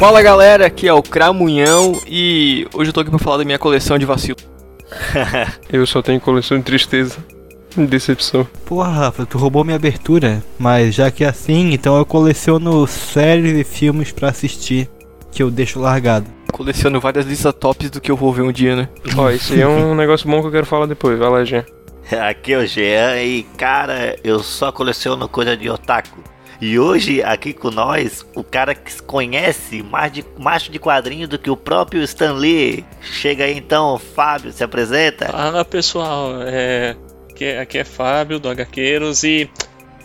Fala galera, aqui é o Cramunhão e hoje eu tô aqui pra falar da minha coleção de vacilo. eu só tenho coleção de tristeza. Decepção. Porra, Rafa, tu roubou minha abertura. Mas já que é assim, então eu coleciono séries e filmes para assistir que eu deixo largado. Coleciono várias listas tops do que eu vou ver um dia, né? Ó, isso aí é um negócio bom que eu quero falar depois. Vai lá, Jean. Aqui é o Jean e, cara, eu só coleciono coisa de otaku. E hoje, aqui com nós, o cara que conhece mais de macho de quadrinho do que o próprio Stan Lee. Chega aí então, Fábio, se apresenta. Fala pessoal, é... aqui, é, aqui é Fábio do HQueiros e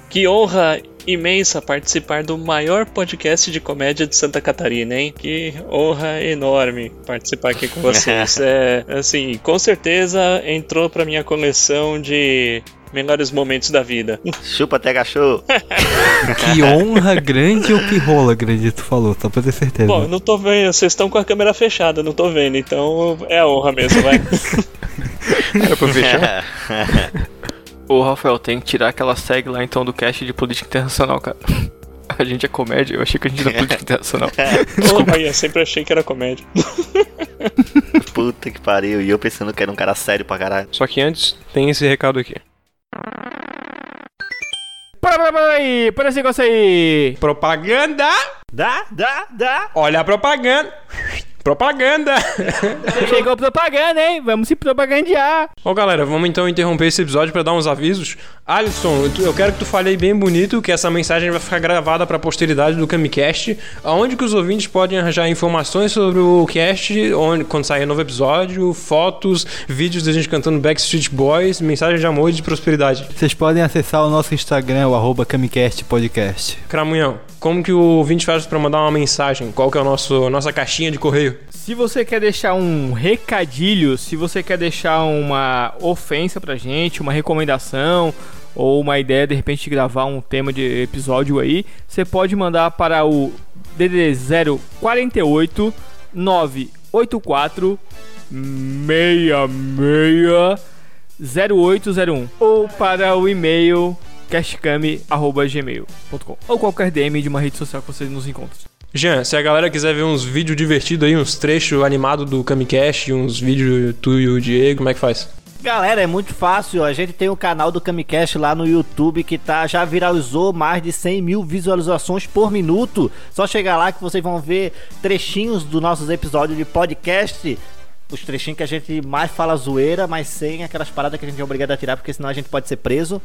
que honra imensa participar do maior podcast de comédia de Santa Catarina, hein? Que honra enorme participar aqui com vocês. é, assim, com certeza entrou pra minha coleção de melhores momentos da vida. Chupa até cachorro. que honra grande ou que rola grande, tu falou, só pra ter certeza. Bom, não tô vendo, vocês estão com a câmera fechada, não tô vendo, então é a honra mesmo, vai. é pra fechar? Ô, Rafael, tem que tirar aquela tag lá então do cast de política internacional, cara. A gente é comédia, eu achei que a gente era política internacional. Desculpa aí, eu sempre achei que era comédia. Puta que pariu, e eu pensando que era um cara sério pra caralho. Só que antes, tem esse recado aqui. Para, para, para aí, para esse negócio aí. Propaganda. Dá, dá, dá. Olha a propaganda. Propaganda! Chegou propaganda, hein? Vamos se propagandear. Ô galera, vamos então interromper esse episódio para dar uns avisos. Alisson, eu quero que tu fale aí bem bonito que essa mensagem vai ficar gravada para a posteridade do Camicast, aonde que os ouvintes podem arranjar informações sobre o cast, onde quando sair novo episódio, fotos, vídeos da gente cantando Backstreet Boys, mensagem de amor e de prosperidade. Vocês podem acessar o nosso Instagram, o arroba Camicast Podcast. Cramunhão, como que o ouvinte faz para mandar uma mensagem? Qual que é a nosso, nossa caixinha de correio? Se você quer deixar um recadilho, se você quer deixar uma ofensa pra gente, uma recomendação ou uma ideia de repente de gravar um tema de episódio aí, você pode mandar para o DDD 048 984 66 0801 ou para o e-mail castcam.gmail.com ou qualquer DM de uma rede social que você nos encontre. Jean, se a galera quiser ver uns vídeos divertidos aí, uns trechos animados do Camicast, uns vídeos tu e o Diego, como é que faz? Galera, é muito fácil. A gente tem o canal do Camicast lá no YouTube que tá, já viralizou mais de 100 mil visualizações por minuto. Só chegar lá que vocês vão ver trechinhos dos nossos episódios de podcast. Os trechinhos que a gente mais fala zoeira, mas sem aquelas paradas que a gente é obrigado a tirar, porque senão a gente pode ser preso.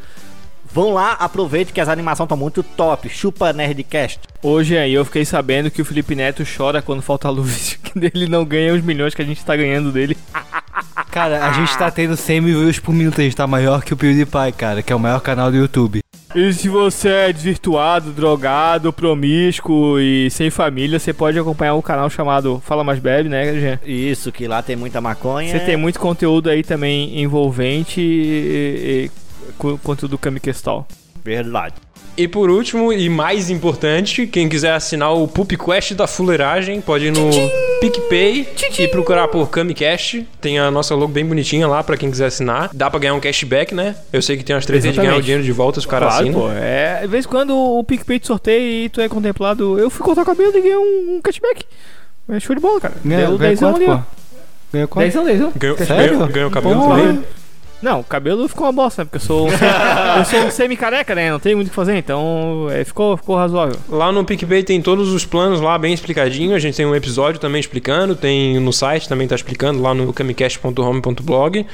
Vão lá, aproveite que as animações estão muito top. Chupa Nerdcast. Hoje aí eu fiquei sabendo que o Felipe Neto chora quando falta luz, que ele não ganha os milhões que a gente tá ganhando dele. Cara, a gente tá tendo 100 mil views por minuto, a gente tá maior que o PewDiePie, cara, que é o maior canal do YouTube. E se você é desvirtuado, drogado, promíscuo e sem família, você pode acompanhar um canal chamado Fala Mais Bebe, né, Jean? Isso, que lá tem muita maconha. Você tem muito conteúdo aí também envolvente e, e conteúdo do Kamikestal. Verdade. E por último, e mais importante, quem quiser assinar o Pup Quest da Fuleiragem, pode ir no Tchim! PicPay Tchim! e procurar por Camicast. Tem a nossa logo bem bonitinha lá pra quem quiser assinar. Dá pra ganhar um cashback, né? Eu sei que tem umas três de ganhar o dinheiro de volta se o cara claro, assina. Pô, é, de vez em quando o PicPay te sorteia e tu é contemplado. Eu fui cortar o cabelo e ganhei um, um cashback. É show de bola, cara. Ganhou, Deu 10 ali, ó. Ganhou quanto? 10 10 Ganhou, Sério? ganhou o cabelo também? Não, o cabelo ficou uma bosta, né? Porque eu sou, eu sou um semi-careca, né? Não tem muito o que fazer, então é, ficou, ficou razoável. Lá no PicPay tem todos os planos lá bem explicadinho. A gente tem um episódio também explicando, tem no site também tá explicando, lá no camicast.home.blog.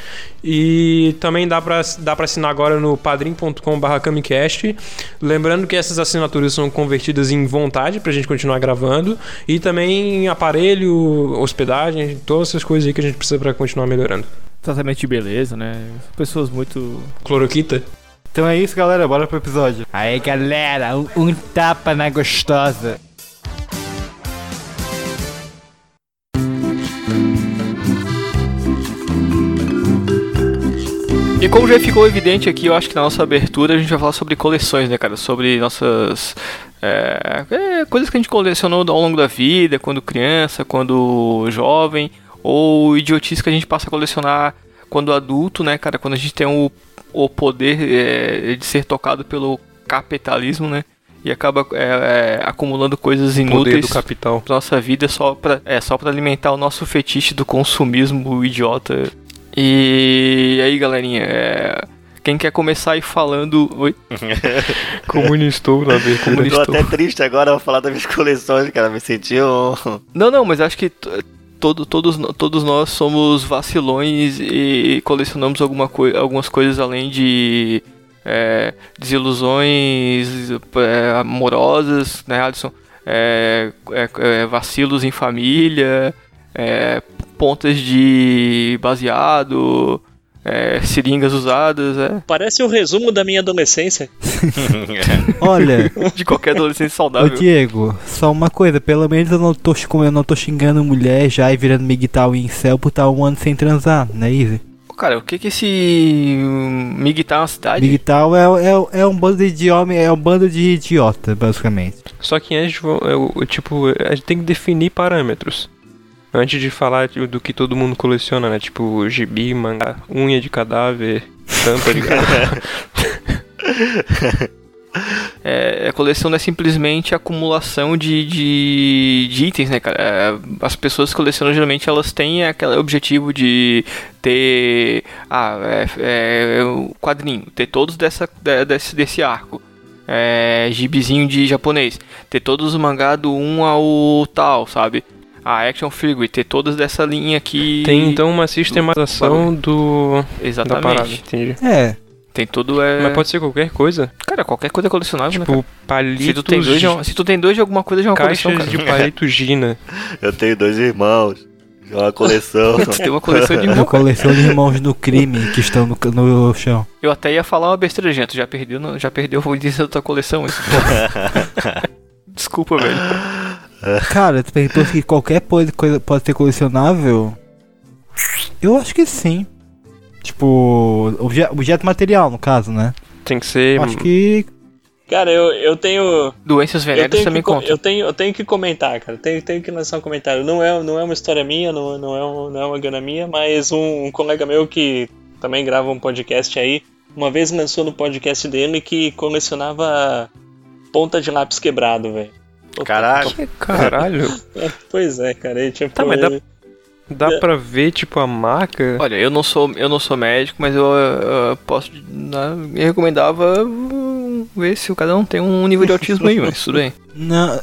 E também dá pra, dá pra assinar agora no padrim.com.br camicast. Lembrando que essas assinaturas são convertidas em vontade pra gente continuar gravando. E também aparelho, hospedagem, todas essas coisas aí que a gente precisa pra continuar melhorando tratamento de beleza, né? Pessoas muito. Cloroquita? Então é isso, galera. Bora pro episódio. Aí, galera, um, um tapa na gostosa. E como já ficou evidente aqui, eu acho que na nossa abertura a gente vai falar sobre coleções, né, cara? Sobre nossas. É, é, coisas que a gente colecionou ao longo da vida, quando criança, quando jovem ou idiotice que a gente passa a colecionar quando adulto, né, cara? Quando a gente tem o, o poder é, de ser tocado pelo capitalismo, né? e acaba é, é, acumulando coisas Poder inúteis do capital. pra nossa vida só pra, é, só pra alimentar o nosso fetiche do consumismo idiota. E aí, galerinha, é, quem quer começar aí falando. Oi? Comunistou na. Tô Comunistou. até triste agora, vou falar das minhas coleções, cara. Me senti um. Não, não, mas acho que t- todo, todos, todos nós somos vacilões e colecionamos alguma coi algumas coisas além de é, desilusões é, amorosas, né, Alisson? É, é, é, vacilos em família, é, pontas de baseado, é, seringas usadas, é, Parece o resumo da minha adolescência. Olha, de qualquer adolescente ô saudável. Diego, só uma coisa, pelo menos eu não tô, como eu não tô xingando mulher já e virando migtal em céu por estar um ano sem transar, né, Easy? Cara, o que que esse hum, Migtar é uma cidade? Migtal é, é, é um bando de homem, é um bando de idiota, basicamente. Só que antes, eu- eu, tipo, a gente tem que definir parâmetros. Antes de falar do que todo mundo coleciona, né? Tipo, gibi, mangá, unha de cadáver, tampa de garrafa. É, a coleção não é simplesmente acumulação de, de, de itens, né, cara? É, as pessoas que colecionam geralmente elas têm aquele objetivo de ter. Ah, é, é, o quadrinho, ter todos dessa, de- desse, desse arco. É, gibizinho de japonês, ter todos os mangá do 1 ao tal, sabe? A Action Figure, ter todas dessa linha aqui. Tem então uma sistematização do. da parada, Exatamente. entendi. É, Tem tudo. É... Mas pode ser qualquer coisa. Cara, qualquer coisa é colecionável, né? cara? Tipo, palitos. Se tu, tem dois, já é uma- se tu tem dois de alguma coisa, já é uma coleção, caixas cara. de palito Gina. Eu tenho dois irmãos. É uma coleção. Tu tem uma coleção de eu irmão. coleciono irmãos no crime que estão no, no chão. Eu até ia falar uma besteira, gente. Tu já perdeu, já perdeu o início da tua coleção. Isso. Desculpa, velho. Cara, tu perguntou se qualquer coisa, pode ser colecionável? Eu acho que sim. Tipo, obje- objeto material, no caso, né? Tem que ser. Eu acho que. Cara, eu, eu tenho. Doenças venéreas também que, co- contam. eu, tenho, eu tenho que comentar, cara. Tenho, tenho que lançar um comentário. Não é, não é uma história minha, não, não, é, um- não é uma gana minha, mas um, um colega meu que também grava um podcast aí, uma vez lançou no podcast dele que colecionava ponta de lápis quebrado, velho. Caralho. Caralho. Pois é, cara. E, tipo, Tá, mas dá- Dá pra ver, tipo, a marca. Olha, eu não sou, eu não sou médico, mas eu, eu posso. né, me recomendava hum, ver se o cada um tem um nível de autismo aí, mas tudo bem. Não,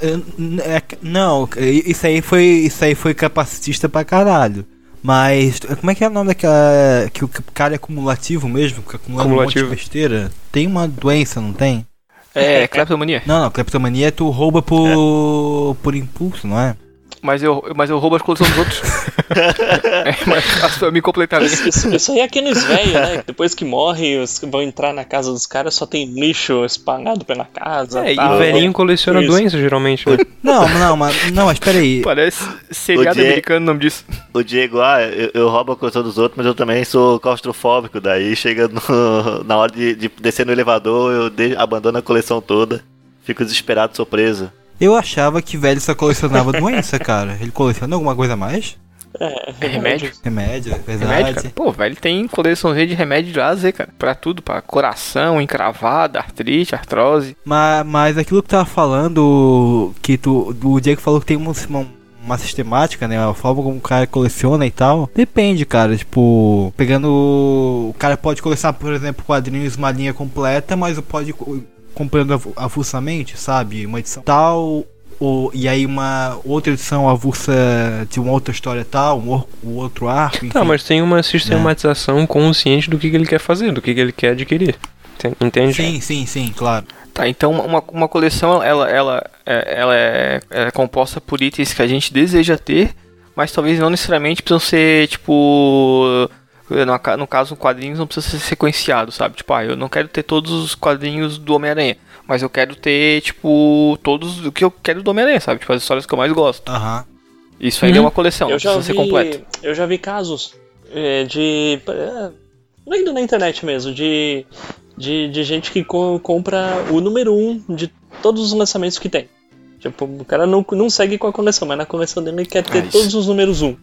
é que- não, isso aí foi. Isso aí foi capacitista pra caralho. Mas. Como é que é o nome daquela. Que o cara é acumulativo mesmo? Que acumula um monte de Acumulativo. besteira? Tem uma doença, não tem? É, cleptomania. Não, não, cleptomania é tu rouba por. por impulso, não é? Mas eu, mas eu roubo as coleções dos outros. é, mas pra me completar. Isso, isso- isso aí é aqueles velhos, né? que Depois que morre, os que vão entrar na casa dos caras, só tem lixo espalhado pela casa. É, e tal. o velhinho coleciona Isso. doenças, geralmente. né? Não, não, mas. Não, mas peraí. Parece seriado Diego- americano o nome disso. O Diego, ah, eu, eu roubo a coleção dos outros, mas eu também sou claustrofóbico. Daí chega no- na hora de, de descer no elevador, eu de- abandono a coleção toda. Fico desesperado, sou preso. Eu achava que velho só colecionava doença, cara. Ele coleciona alguma coisa a mais? É, É remédio? Remédio, é verdade. Remédio, cara. Pô, velho, tem coleçãozinha de remédio de Z, cara. Pra tudo, pra coração, encravada, artrite, artrose. Mas, mas aquilo que tu tava falando, que tu, o Diego falou que tem uma, uma, uma sistemática, né? A forma como o cara coleciona e tal. Depende, cara. Tipo, pegando. O cara pode colecionar, por exemplo, quadrinhos, uma linha completa, mas pode comprando avu- avulsamente, sabe? Uma edição tal. Ou, e aí uma outra edição avulsa de uma outra história tal, um, or- um outro arco, enfim. Tá, mas tem uma sistematização consciente do que, que ele quer fazer, do que, que ele quer adquirir. Enten- Entende? Sim, sim, sim, claro. Tá, então uma, uma coleção, ela, ela, é, ela é, é composta por itens que a gente deseja ter, mas talvez não necessariamente precisam ser, tipo... No, ca- no caso, quadrinhos não precisa ser sequenciado, sabe? Tipo, ah, eu não quero ter todos os quadrinhos do Homem-Aranha, mas eu quero ter, tipo, todos o que eu quero do Homem-Aranha, sabe? Tipo, as histórias que eu mais gosto. Aham. Isso ainda é Uhum. uma coleção, não eu já precisa vi, ser completo. eu já vi casos é, de. É, na internet mesmo, de, de, de gente que co- compra o número um de todos os lançamentos que tem. Tipo, o cara não, não segue com a coleção, mas na coleção dele ele quer ter Ah, isso. todos os números um.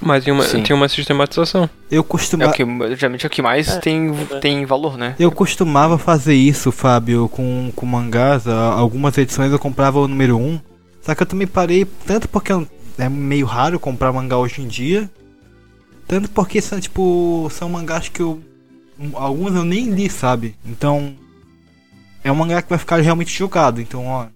Mas tem uma, Sim. tem uma sistematização. Eu É costumava. o que, geralmente é o que mais É, tem, é. tem valor, né? Eu costumava fazer isso, Fábio, com, com mangás. Algumas edições eu comprava o número 1. Só que eu também parei, tanto porque eu- é meio raro comprar mangá hoje em dia. Tanto porque são, tipo, são mangás que eu. Alguns eu nem li, sabe? Então. É um mangá que vai ficar realmente jogado. Então, ó.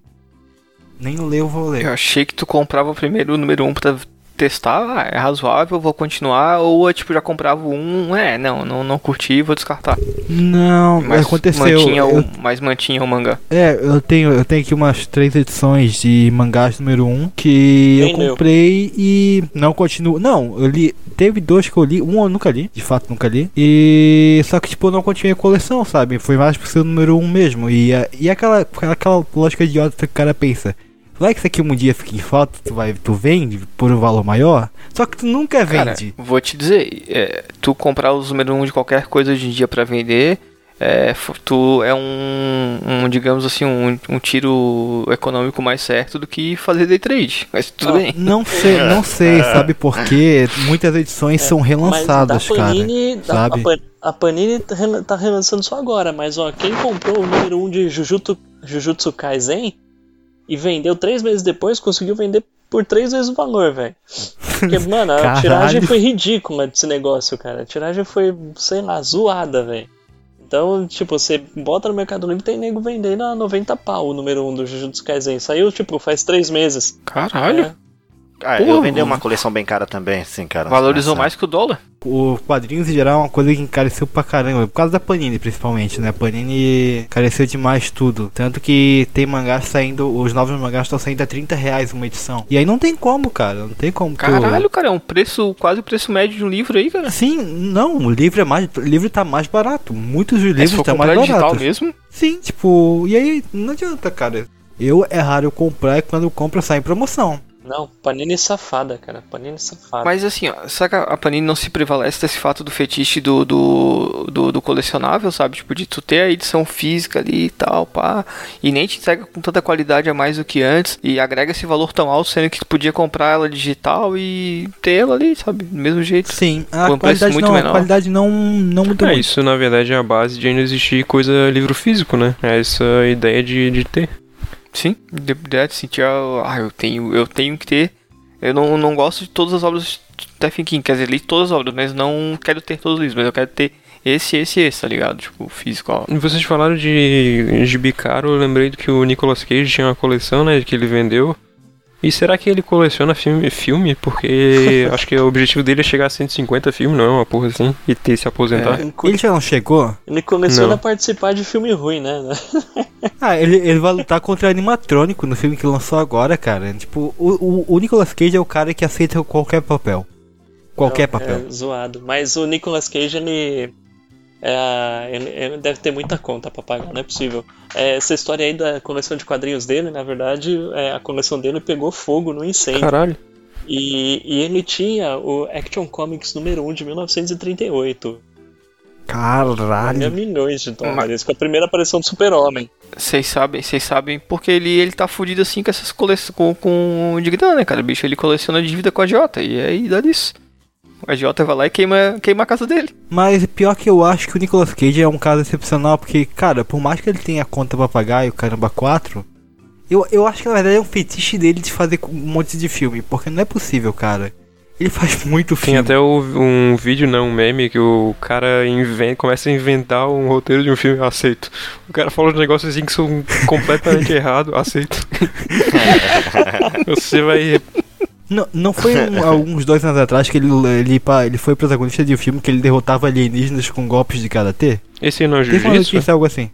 Nem ler eu vou ler. Eu achei que tu comprava primeiro o número 1 um pra testar, ah, é razoável, vou continuar, ou é, tipo, já comprava um, é, não, não, não curti, vou descartar. Não, Mas aconteceu. mantinha eu- o, mas mantinha o mangá. É, eu tenho, eu tenho aqui umas três edições de mangás número 1 um, que eu comprei e não continuo. Não, eu li. Teve dois que eu li, um eu nunca li, de fato nunca li. E só que tipo, eu não continuei a coleção, sabe? Foi mais pro seu número 1 um mesmo. E, e aquela, aquela lógica idiota que o cara pensa. Vai que isso aqui um dia fica em falta, tu, vai, tu vende por um valor maior. Só que tu nunca Cara, vende. vou te dizer, é, tu comprar os número 1 um de qualquer coisa hoje em dia pra vender, é, tu é um, um, digamos assim, um, um tiro econômico mais certo do que fazer day trade. Mas tudo Ah, bem. Não sei, não sei, sabe por quê? Muitas edições são relançadas, mas da cara. Panini, da- sabe? A, a Panini tá tá relançando só agora, mas ó, quem comprou o número 1 um de Jujutsu, Jujutsu Kaisen e vendeu três meses depois, conseguiu vender por três vezes o valor, velho. Porque, mano, a Caralho. tiragem foi ridícula desse negócio, cara. A tiragem foi, sei lá, zoada, velho. Então, tipo, você bota no Mercado Livre tem nego vendendo a 90 pau o número 1 um do Jujutsu Kaisen. Saiu, tipo, faz três meses. Caralho, É. Ah, Porra, eu vendi mano. uma coleção bem cara também, sim, cara. valorizou mais que o dólar. O quadrinhos em geral é uma coisa que encareceu pra caramba, por causa da Panini principalmente, né? A Panini encareceu demais tudo. Tanto que tem mangás saindo, os novos mangás estão saindo a 30 reais uma edição. E aí não tem como, cara, não tem como. tu- Caralho, cara, é um preço, quase o preço médio de um livro aí, cara. Sim, não, o livro é mais, o livro tá mais barato. Muitos É, livros for estão comprar mais digital baratos. mesmo, Sim, tipo, e aí não adianta, cara. Eu é raro eu comprar e quando eu compro sai em promoção. Não, Panini safada, cara. Panini safada. Mas assim, ó, será que a Panini não se prevalece desse fato do fetiche do, do, do, do colecionável, sabe? Tipo, de tu ter a edição física ali e tal, pá. E nem te entrega com tanta qualidade a mais do que antes. E agrega esse valor tão alto, sendo que tu podia comprar ela digital e ter ela ali, sabe? Do mesmo jeito. Sim, a preço qualidade muito não, a menor. qualidade não, não muda É, muito. isso na verdade é a base de ainda existir coisa livro físico, né? É essa ideia de, de ter. Sim, de, de de sentir, ah, eu tenho, eu tenho que ter. Eu não, não gosto de todas as obras de Stephen King, quer dizer, li todas as obras, mas não quero ter todos os livros, mas eu quero ter esse, esse esse, tá ligado? Tipo, físico, ó. Vocês falaram de gibi caro, eu lembrei do que o Nicolas Cage tinha uma coleção, né, que ele vendeu. E será que ele coleciona filme? filme? Porque acho que o objetivo dele é chegar a 150 filmes, não é uma porra assim, e ter se aposentar. Ele, co- Ele já não chegou? ele coleciona Não. participar de filme ruim, né? Ah, ele, ele vai lutar contra o animatrônico no filme que lançou agora, cara. Tipo, o, o, o Nicolas Cage é o cara que aceita qualquer papel. Qualquer Não, papel. É zoado. Mas o Nicolas Cage, ele, é, ele, ele deve ter muita conta pra pagar, não é possível. É, essa história aí da coleção de quadrinhos dele, na verdade, é, a coleção dele pegou fogo no incêndio. Caralho. E, e ele tinha o Action Comics número 1 de 1938. Valia Caralho. milhões de dólares, com a primeira aparição do Super-Homem. Vocês sabem, vocês sabem porque ele, ele tá fudido assim com essas coleções com, com de grana, né, cara? Bicho, ele coleciona dívida com a Jota. E aí dá nisso. A Jota vai lá e queima, queima a casa dele. Mas pior que eu acho que o Nicolas Cage é um caso excepcional, porque, cara, por mais que ele tenha conta pra pagar e o caramba 4, eu, eu acho que na verdade é um fetiche dele de fazer um monte de filme, porque não é possível, cara. Ele faz muito Tem filme. até o- um vídeo, né, um meme, que o cara inventa, começa a inventar um roteiro de um filme, eu aceito. O cara fala uns negócios assim que são completamente errados, aceito. Você vai Não, não foi um- alguns dois anos atrás que ele, ele, pa- ele foi protagonista de um filme que ele derrotava alienígenas com golpes de karatê? Esse não é uma jiu-jitsu? notícia algo assim.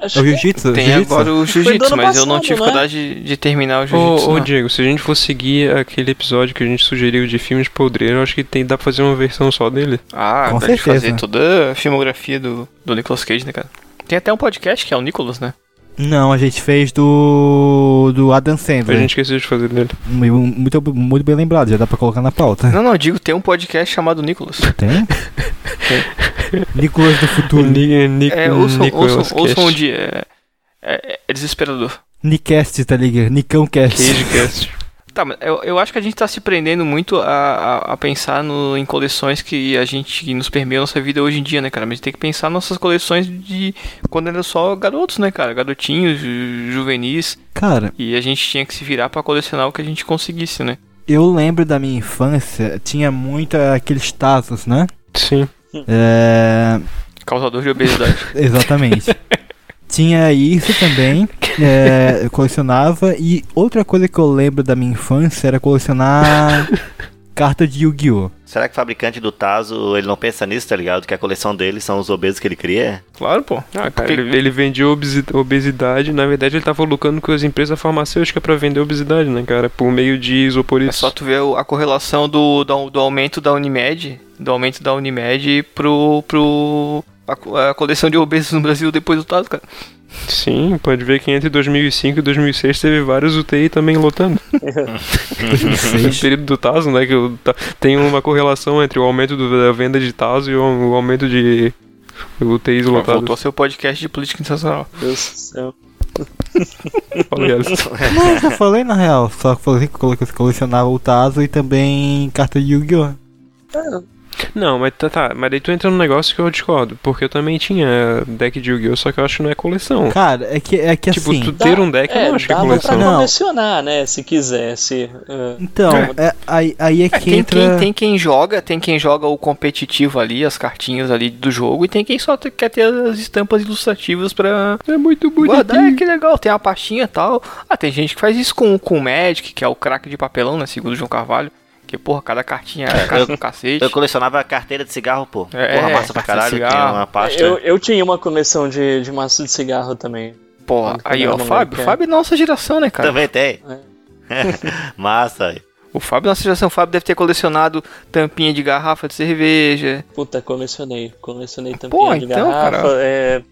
Acho É o jiu-jitsu? Tem Jiu-jitsu? agora o jiu-jitsu, mas eu não tive não é? coragem de, de terminar o jiu-jitsu. Ô, ô. Diego, se a gente for seguir aquele episódio que a gente sugeriu de filmes podreiros, eu acho que tem, dá pra fazer uma versão só dele. Ah, Com dá de certeza. fazer toda a filmografia do, do Nicolas Cage, né, cara? Tem até um podcast que é o Nicolas, né? Não, a gente fez do. do Adam A Sandler. gente esqueceu de fazer dele. Muito, muito bem lembrado, já dá pra colocar na pauta. Não, não, eu digo, tem um podcast chamado Nicolas. Tem? Nicolas do futuro. Ni- Ni- É, ouçam, Nicolas ouçam, ouçam um dia. É, é, é desesperador. Nicast, tá ligado? Nicão Cast. Cagecast. Tá, mas eu, eu acho que a gente tá se prendendo muito a, a, a pensar no, em coleções que a gente que nos permeia a nossa vida hoje em dia, né, cara? Mas a gente tem que pensar nossas coleções de quando era só garotos, né, cara? Garotinhos, ju- juvenis. Cara, E a gente tinha que se virar pra colecionar o que a gente conseguisse, né? eu lembro da minha infância, tinha muito aqueles Tazos, né? Sim. É. Causador de obesidade. Exatamente. Tinha isso também, é, eu colecionava. E outra coisa que eu lembro da minha infância era colecionar carta de Yu-Gi-Oh! Será que o fabricante do Tazo, ele não pensa nisso, tá ligado? Que a coleção dele são os obesos que ele cria? claro, pô. Ah, cara, ele, ele vendia obesi- obesidade. Na verdade, ele tava lucrando com as empresas farmacêuticas pra vender obesidade, né, cara? Por meio de É isoporitos. só tu ver o- a correlação do, do, do aumento da Unimed, do aumento da Unimed pro, pro a, a coleção de obesos no Brasil depois do Tazo, cara. Sim, pode ver que entre 2005 e 2006 teve vários UTI também lotando. No período do Tazo, né? Que o tem uma correlação entre o aumento do- da venda de Tazo e o, o aumento de UTIs Voltou lotados. ao seu podcast de política internacional. Deus do céu. Não, eu já falei na real, só que falei que cole- colecionava o Tazo e também carta de Yu-Gi-Oh! Não, mas tá, tá, mas daí tu entra num negócio que eu discordo, porque eu também tinha deck de Yu-Gi-Oh! Só que eu acho que não é coleção. Cara, é que, é que tipo, assim. tu ter um deck eu é, não acho que é coleção. pra Não. colecionar, né? Se quisesse. É. Então, é, aí, aí é que tem, entra. quem, tem quem joga, tem quem joga o competitivo ali, as cartinhas ali do jogo, e tem quem só quer ter as estampas ilustrativas pra É muito guardar. É, que legal, tem uma pastinha e tal. Ah, tem gente que faz isso com, com o Magic, que é o craque de papelão, né? Segundo o João Carvalho. Que, porra, cada cartinha é cara do cacete. Eu colecionava carteira de cigarro, pô. É, Porra, massa pra carteira de caralho. cigarro. Tinha uma pasta. Eu, eu tinha uma coleção de, de maço de cigarro também. Porra, aí eu ó, era Fábio. é. Fábio é nossa geração, né, cara? Também tem. massa. O Fábio é nossa geração. O Fábio deve ter colecionado tampinha de garrafa de cerveja. Puta, colecionei. Colecionei tampinha Pô, de então, garrafa. é,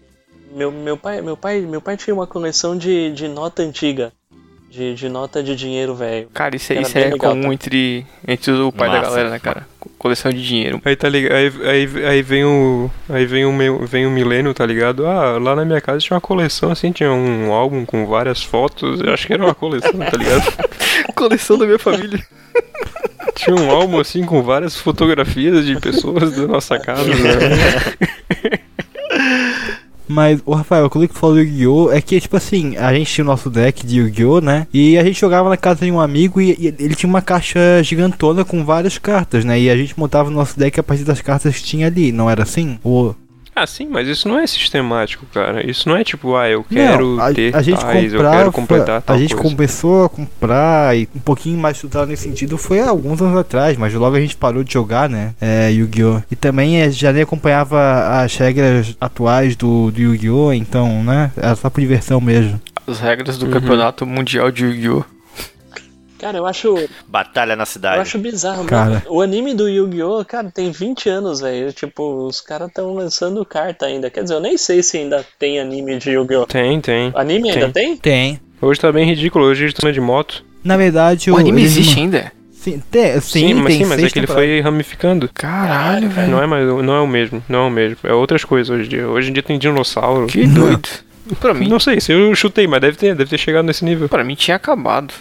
meu, meu, pai, meu, pai, meu pai tinha uma coleção de, de nota antiga. De, de nota de dinheiro, velho. Cara, isso, é- Era isso é legal, comum tá? entre, entre o pai da Massa. galera, né, cara? Co- Coleção de dinheiro. Aí tá ligado, aí, aí, aí vem o. Aí vem o meu, vem o milênio, tá ligado? Ah, lá na minha casa tinha uma coleção assim, tinha um álbum com várias fotos. Eu acho que era uma coleção, tá ligado? coleção da minha família. Tinha um álbum assim com várias fotografias de pessoas da nossa casa, né? Mas, o Rafael, quando que falou do Yu-Gi-Oh! é que, tipo assim, a gente tinha o nosso deck de Yu-Gi-Oh! né? E a gente jogava na casa de um amigo e, e ele tinha uma caixa gigantona com várias cartas, né? E a gente montava o nosso deck a partir das cartas que tinha ali, não era assim? Ou... Ah, sim, mas isso não é sistemático, cara. Isso não é tipo, ah, eu quero não, a, ter a gente tais, eu comprava, quero completar tal a gente coisa. começou a comprar e um pouquinho mais estudado nesse sentido foi há alguns anos atrás, mas logo a gente parou de jogar, né? É, Yu-Gi-Oh! E também eh, já nem acompanhava as regras atuais do, do Yu-Gi-Oh! Então, né? Era só por diversão mesmo. As regras do Uhum. campeonato mundial de Yu-Gi-Oh! Cara, eu acho, Batalha na eu cidade. acho bizarro. Cara. mano. O anime do Yu-Gi-Oh! Cara, tem 20 anos, velho. Tipo, os caras estão lançando carta ainda. Quer dizer, eu nem sei se ainda tem anime de Yu-Gi-Oh! Tem, tem. Anime ainda tem? Tem. Hoje tá bem ridículo, hoje a gente tá de moto. Na verdade, O anime eles existe ainda? Sim, tem, sim, Sim, mas, tem sim, mas é que ele foi ramificando. Caralho, velho. Não é mais, não é o mesmo, não é o mesmo. É outras coisas hoje em dia. Hoje em dia tem dinossauro. Que doido. Pra mim, Não sei, se eu chutei, mas deve ter, deve ter chegado nesse nível. pra mim tinha acabado.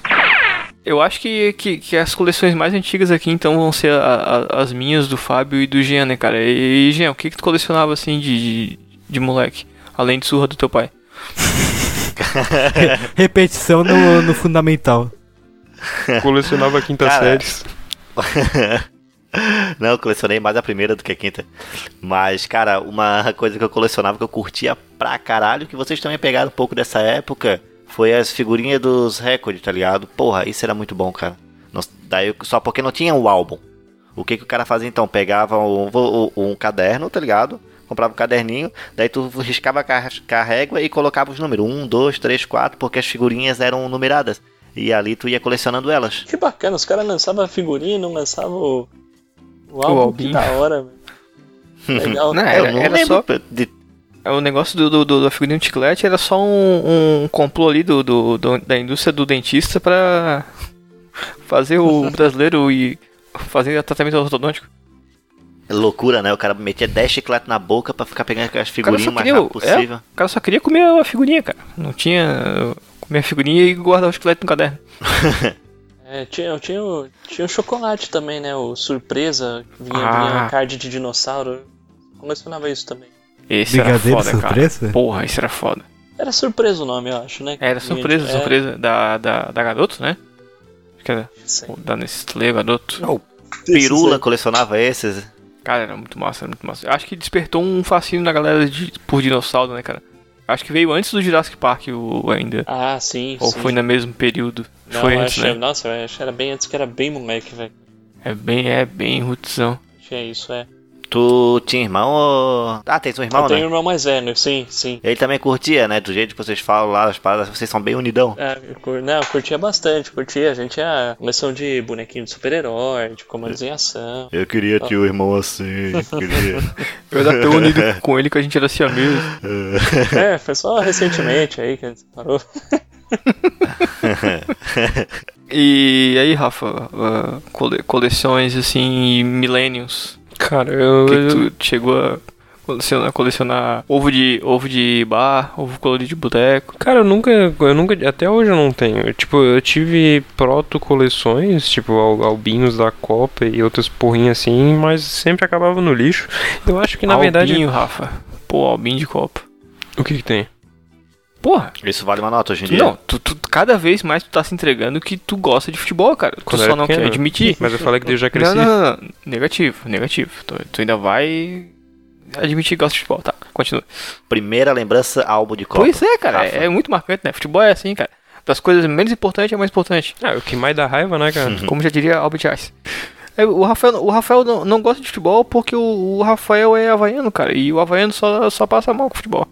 Eu acho que, que, que as coleções mais antigas aqui, então, vão ser a- a- as minhas, do Fábio e do Jean, né, cara? E, Jean, o que que tu colecionava, assim, de, de, de moleque? Além de surra do teu pai. Repetição no, no fundamental. Colecionava quinta Cara, séries. Não, eu colecionei mais a primeira do que a quinta. Mas, cara, uma coisa que eu colecionava que eu curtia pra caralho, que vocês também pegaram um pouco dessa época, foi as figurinhas dos recordes, tá ligado? Porra, isso era muito bom, cara. Nos- Daí, eu- só porque não tinha o álbum. O que, que o cara fazia então? Pegava um, um- um caderno, tá ligado? Comprava um caderninho, daí tu riscava com a a régua e colocava os números. Um, dois, três, quatro, porque as figurinhas eram numeradas. E ali tu ia colecionando elas. Que bacana, os caras lançavam a figurinha e não lançavam o, o álbum. Que da hora, velho. Legal. Não, eu era, não era lembro só... de O negócio do, do, do, da figurinha de chiclete era só um, um complô ali do, do, do- da indústria do dentista pra fazer o brasileiro e fazer tratamento ortodôntico. Loucura, né? O cara metia 10 chicletes na boca pra ficar pegando aquelas figurinhas o mais queria o- rápido possível. O cara só queria comer a figurinha, cara. Não tinha. comer a figurinha e guardar o chiclete no caderno. É, tinha, tinha, o- tinha o chocolate também, né? O surpresa, vinha, Ah. vinha card de dinossauro. Colecionava isso também. Esse era Brigadeiro foda, surpresa? cara. Porra, esse era foda. Era surpresa o nome, eu acho, né? Era surpresa, de- surpresa da, da, da Garoto, né? Acho que era É, o da Nestlé, Garoto. Pirula colecionava esses. Cara, era muito massa, era muito massa. Acho que despertou um fascínio na galera de, por dinossauro, né, cara? Acho que veio antes do Jurassic Park o, ainda. Ah, sim, Ou sim. foi no mesmo período. Não, foi antes, achei- né? Nossa, eu acho que era bem antes que era bem moleque, velho. É bem, é bem rutzão. Tinha isso, é. Tu tinha irmão ou. Ah, tem seu irmão, eu tenho né? um irmão mais velho, sim, sim. Ele também curtia, né? Do jeito que vocês falam lá, as paradas, vocês são bem unidão. É, eu cur- não, eu curtia bastante, curtia. A gente tinha coleção de bonequinho de super-herói, de comandos em ação. Eu queria ter um irmão assim. Queria. Eu era tão unido com ele que a gente era siamês. É, foi só recentemente aí que a gente parou. E aí, Rafa, ah, cole- coleções assim, millenniums. Cara, eu. Que, que tu chegou a colecionar, colecionar ovo de ovo de bar, ovo colorido de boteco? Cara, eu nunca, eu nunca, até hoje eu não tenho. Eu, Tipo, eu tive proto-coleções, tipo, al- albinhos da Copa e outras porrinhas assim, mas sempre acabava no lixo. Eu acho que na verdade. Albinho, Rafa. Pô, albinho de copa. O que que tem? Porra, Isso vale uma nota hoje em dia. não, tu, tu- cada vez mais tu tá se entregando que tu gosta de futebol, cara. Tu Quando só era não pequeno. quer admitir. Mas eu falei que eu já Não, cresci. não, não, não. Negativo, negativo. Tu, tu ainda vai admitir que gosta de futebol, tá? Continua. Primeira lembrança, álbum de Copa. Pois é, cara. Rafa. É, é muito marcante, né? Futebol é assim, cara. Das coisas menos importantes é mais importante. Ah, o que mais dá raiva, né, cara? Como já diria Albert Einstein. É, O Rafael, o Rafael não, não gosta de futebol porque o, o Rafael é havaiano, cara. E o havaiano só, só passa mal com futebol.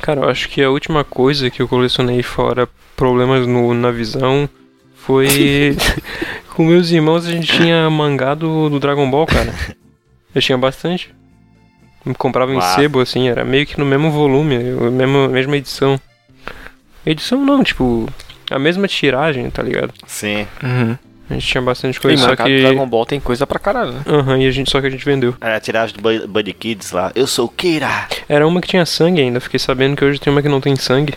Cara, eu acho que a última coisa que eu colecionei fora problemas no, na visão foi. Com meus irmãos a gente tinha mangá do, do Dragon Ball, cara. Eu tinha bastante. Me comprava em Uau. sebo, assim, era meio que no mesmo volume, a mesma, mesma edição. Edição não, tipo, a mesma tiragem, tá ligado? Sim. Uhum. A gente tinha bastante E coisa, só mangá do que. Dragon Ball tem coisa pra caralho, né? Aham, e a gente, só que a gente vendeu. Era a tiragem do Bu- Buddy Kids lá. Eu sou o Kira. Era uma que tinha sangue ainda, fiquei sabendo que hoje tem uma que não tem sangue.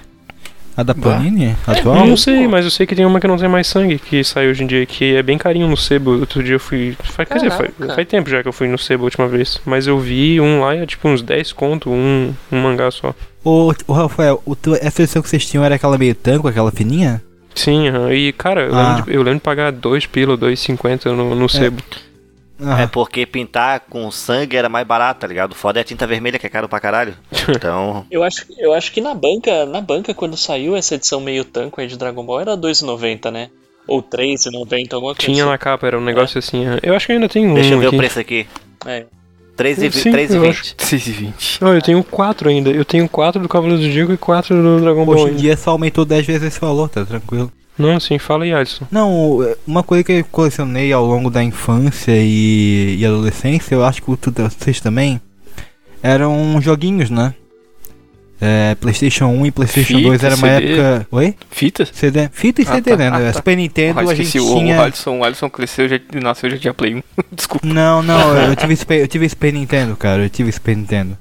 A da Panini? É, Atual? não sei, mas eu sei que tem uma que não tem mais sangue, que saiu hoje em dia, que é bem carinho no sebo. Outro dia eu fui. Faz, quer dizer, faz, faz tempo já que eu fui no sebo a última vez. Mas eu vi um lá, é tipo uns 10 conto, um, um mangá só. Ô, ô, Rafael, o teu, essa edição que vocês tinham era aquela meio tanco, aquela fininha? Sim, e cara, eu, Ah. lembro de, eu lembro de pagar 2 pila, 2,50 no, no sebo. Ah, É porque pintar com sangue era mais barato, tá ligado? O foda é a tinta vermelha, que é caro pra caralho. Então. Eu acho, eu acho que na banca, na banca, quando saiu essa edição meio tanco aí de Dragon Ball, era 2,90, né? Ou 3,90, alguma coisa Tinha assim. na capa, era um negócio assim. aham. Eu acho que ainda tem um. Deixa eu ver aqui. o preço aqui. É. 3,20. Sim, eu acho. 6,20. Não, eu tenho 4 ainda. Eu tenho 4 do Cavaleiro do Zodíaco e 4 do Dragon Ball hoje em dia só aumentou 10 vezes esse valor, tá tranquilo. Não, sim, fala aí, Alisson. Não, uma coisa que eu colecionei ao longo da infância e, e adolescência, eu acho que vocês também, eram joguinhos, né? É, Playstation 1 e Playstation Fita, 2 era uma CD. época... Oi? Fitas? CD? Fita e Ah, CD, tá, né? ah, tá. Super Nintendo Ah, a gente o, tinha... o Alisson, o Alisson cresceu, já nasceu, já tinha Play 1. Desculpa. Não, não, eu tive, Super, eu tive Super Nintendo, cara, eu tive Super Nintendo.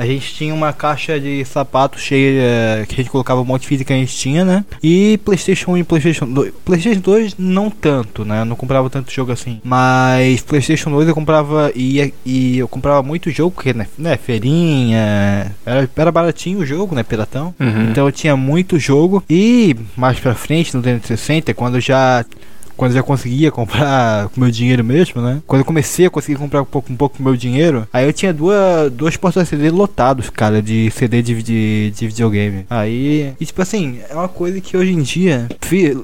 A gente tinha uma caixa de sapato cheia que a gente colocava um monte de fita que a gente tinha, né? E PlayStation 1 e PlayStation 2. PlayStation 2 não tanto, né? Eu não comprava tanto jogo assim. Mas PlayStation 2 eu comprava e, e eu comprava muito jogo, porque, né? né feirinha. Era, era baratinho o jogo, né? Piratão. Uhum. Então eu tinha muito jogo. E mais pra frente, no 360, quando eu já. Quando eu já conseguia comprar com meu dinheiro mesmo, né? Quando eu comecei a conseguir comprar um pouco, um pouco com meu dinheiro, aí eu tinha duas, duas portas CD lotados, cara, de CD de, de, de videogame. Aí, e tipo assim, é uma coisa que hoje em dia,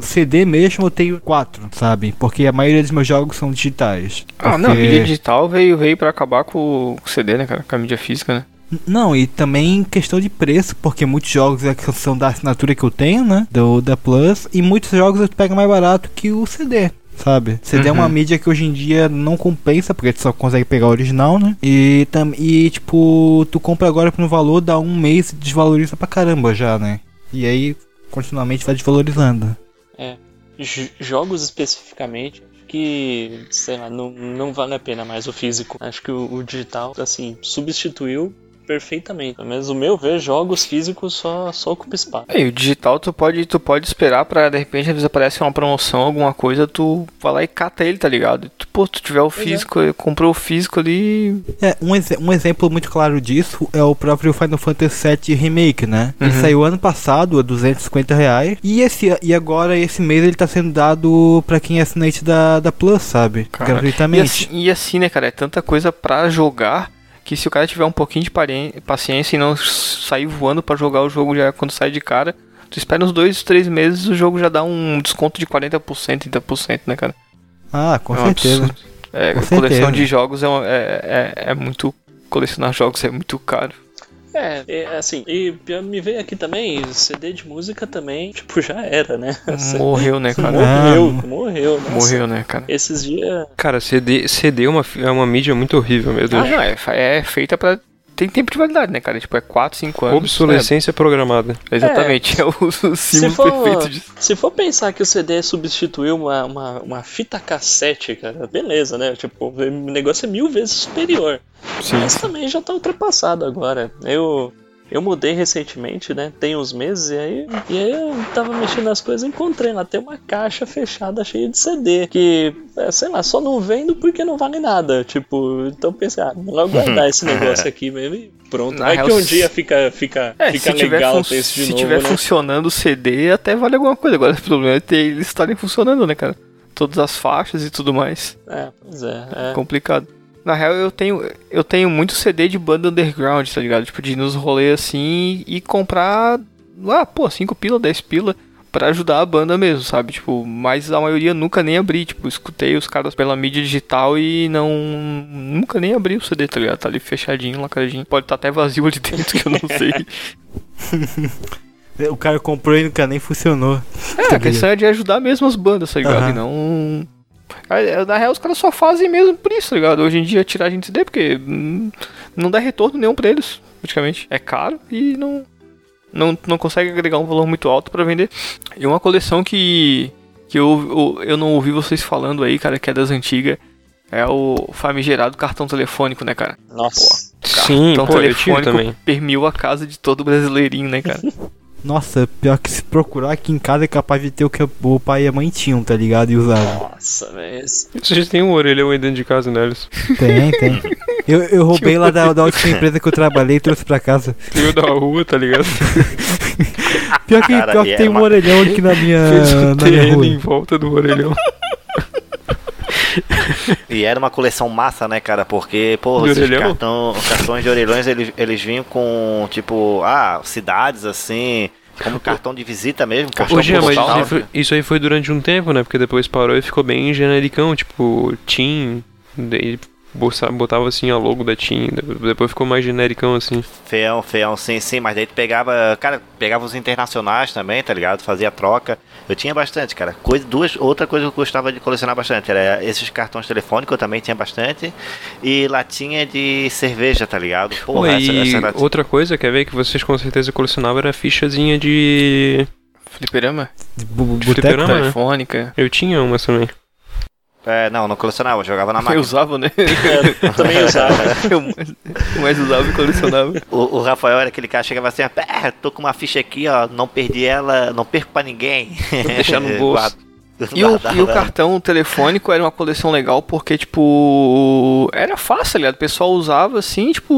CD mesmo eu tenho quatro, sabe? Porque a maioria dos meus jogos são digitais. Ah, não, a Porque- mídia digital veio, veio pra acabar com o CD, né, cara? Com a mídia física, né? Não, e também questão de preço, porque muitos jogos é que são da assinatura que eu tenho, né? Do da Plus, e muitos jogos eu pego mais barato que o CD. Sabe? CD é uma Uhum. mídia que hoje em dia não compensa, porque tu só consegue pegar o original, né? E, tam, e tipo, tu compra agora por um valor, dá um mês e desvaloriza pra caramba já, né? E aí, continuamente vai desvalorizando. J- jogos especificamente, acho que, sei lá, não, não vale a pena mais o físico. Acho que o, o digital, assim, substituiu perfeitamente. Mas o meu ver jogos físicos só, só ocupa espaço. É, e o digital tu pode, tu pode esperar pra de repente às vezes aparece uma promoção, alguma coisa, tu vai lá e cata ele, tá ligado? Tu, pô, tu tiver o é. físico, comprou o físico ali. É, um, exe- um exemplo muito claro disso é o próprio Final Fantasy VII Remake, né? Ele Uhum. saiu ano passado a 250 reais e, esse, e agora esse mês ele tá sendo dado pra quem é assinante da, da Plus, sabe? Cara, E Gratuitamente. assim, e assim, né, cara, é tanta coisa pra jogar que se o cara tiver um pouquinho de paciência e não sair voando pra jogar o jogo já quando sai de cara, tu espera uns dois, três meses o jogo já dá um desconto de 40%, 30%, né, cara? Ah, com É certeza. É, Com coleção certeza. de jogos é, é, é, é muito. Colecionar jogos é muito caro. É, é, assim, e me veio aqui também, CD de música também, tipo, já era, né? Morreu, né, cara? Morreu, morreu, nossa. Morreu, né, cara? Esses dias. Cara, CD, CD é, uma, é uma mídia muito horrível, meu Ah, Deus. não, é, é feita pra. Tem tempo de validade, né, cara? Tipo, é 4, 5 anos. Obsolescência programada. É, exatamente, é, o, o Se símbolo for, perfeito disso. se for pensar que o CD substituiu uma, uma, uma fita cassete, cara, beleza, né? Tipo, o negócio é mil vezes superior. Sim. Mas também já tá ultrapassado agora. Eu, eu mudei recentemente, né? Tem uns meses, e aí, e aí eu tava mexendo nas coisas e encontrei lá. Tem uma caixa fechada cheia de CD. Que, é, sei lá, só não vendo porque não vale nada. Tipo, então pensei, ah, melhor guardar esse negócio aqui mesmo e pronto. Na Vai real, que um se- dia fica, fica, É, fica se legal ter isso de se novo, tiver né? funcionando o CD, até vale alguma coisa. Agora o problema é ter eles estarem funcionando, né, cara? Todas as faixas e tudo mais. É, pois é. é. Complicado. Na real, eu tenho, eu tenho muito CD de banda underground, tá ligado? Tipo, de ir nos rolês assim e comprar, ah, pô, 5 pila, 10 pila pra ajudar a banda mesmo, sabe? Tipo, mas a maioria nunca nem abri. Tipo, escutei os caras pela mídia digital e não. Nunca nem abri o CD, tá ligado? Tá ali fechadinho, lacradinho. Pode estar até vazio ali dentro, que eu não sei. O cara comprou e nunca nem funcionou. É, a questão é de ajudar mesmo as bandas, tá ligado? Aham. E não. É, Na real, os caras só fazem mesmo por isso, tá ligado? Hoje em dia, tirar a gente CD, porque não dá retorno nenhum pra eles, praticamente. É caro e não. Não, não consegue agregar um valor muito alto pra vender. E uma coleção que. que eu, eu, eu não ouvi vocês falando aí, cara, que é das antigas. É o famigerado cartão telefônico, né, cara? Nossa. Sim, Cartão pô, eu tive telefônico também. permiu a casa de todo brasileirinho, né, cara? Nossa, pior que se procurar aqui em casa é capaz de ter o que o pai e a mãe tinham, tá ligado? E usavam. Nossa, velho. Vocês têm um orelhão aí dentro de casa, né, Alisson? Tem, tem. Eu, eu roubei lá da, da última empresa que eu trabalhei e trouxe pra casa. Veio da rua, tá ligado? Pior que, Cara, pior que é tem um uma- orelhão aqui na minha, Fez um na minha rua. em volta do orelhão. E era uma coleção massa, né, cara? Porque, pô, De esses cartão, cartões de orelhões, eles, eles vinham com, tipo, ah, cidades assim, como cartão de visita mesmo, cartão Jean, mas isso aí, foi, isso aí foi durante um tempo, né? Porque depois parou e ficou bem genericão, tipo, Team. Botava assim a logo da Team. Depois ficou mais genericão assim. Feião, feião, sim, sim, mas daí tu pegava, cara, pegava os internacionais também, tá ligado? Fazia troca. Eu tinha bastante, cara. Coisa, duas, outra coisa que eu gostava de colecionar bastante era esses cartões telefônicos, eu também tinha bastante. E latinha de cerveja, tá ligado? Porra, essa, e essa latinha- outra coisa, quer ver que vocês com certeza colecionavam era fichazinha de. Fliperama? Bu- Boteco? Fliperama, né? Telefônica. Eu tinha umas também. É, não, não colecionava, eu jogava na Eu máquina. usava, né? Eu também usava. eu mais, eu mais usava e colecionava. O, o Rafael era aquele cara que chegava assim, "Ah, tô com uma ficha aqui, ó, não perdi ela, não perco pra ninguém. deixar no bolso. E o, e o ela. cartão telefônico era uma coleção legal porque, tipo, era fácil, ligado? O pessoal usava assim, tipo,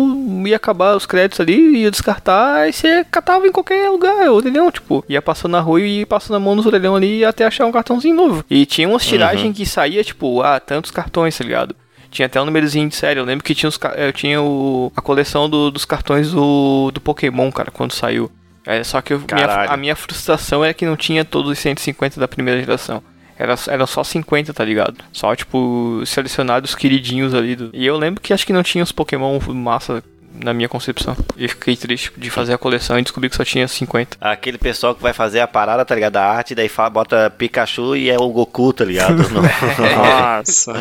ia acabar os créditos ali, ia descartar, e você catava em qualquer lugar, orelhão, tipo, ia passando na rua e ia passando a mão nos orelhão ali até achar um cartãozinho novo. E tinha umas tiragens que saía, tipo, ah, tantos cartões, tá ligado? Tinha até um númerozinho de série. Eu lembro que tinha, os, eu tinha o, a coleção do- dos cartões do, do Pokémon, cara, quando saiu. É, só que minha- a minha frustração é que não tinha todos os 150 da primeira geração. Era, eram só 50, tá ligado? Só, tipo, selecionados queridinhos ali. Do... E eu lembro que acho que não tinha os Pokémon massa na minha concepção. E fiquei triste de fazer a coleção e descobri que só tinha 50. Aquele pessoal que vai fazer a parada, tá ligado? Da arte, daí fala, bota Pikachu e é o Goku, tá ligado? No- Nossa. O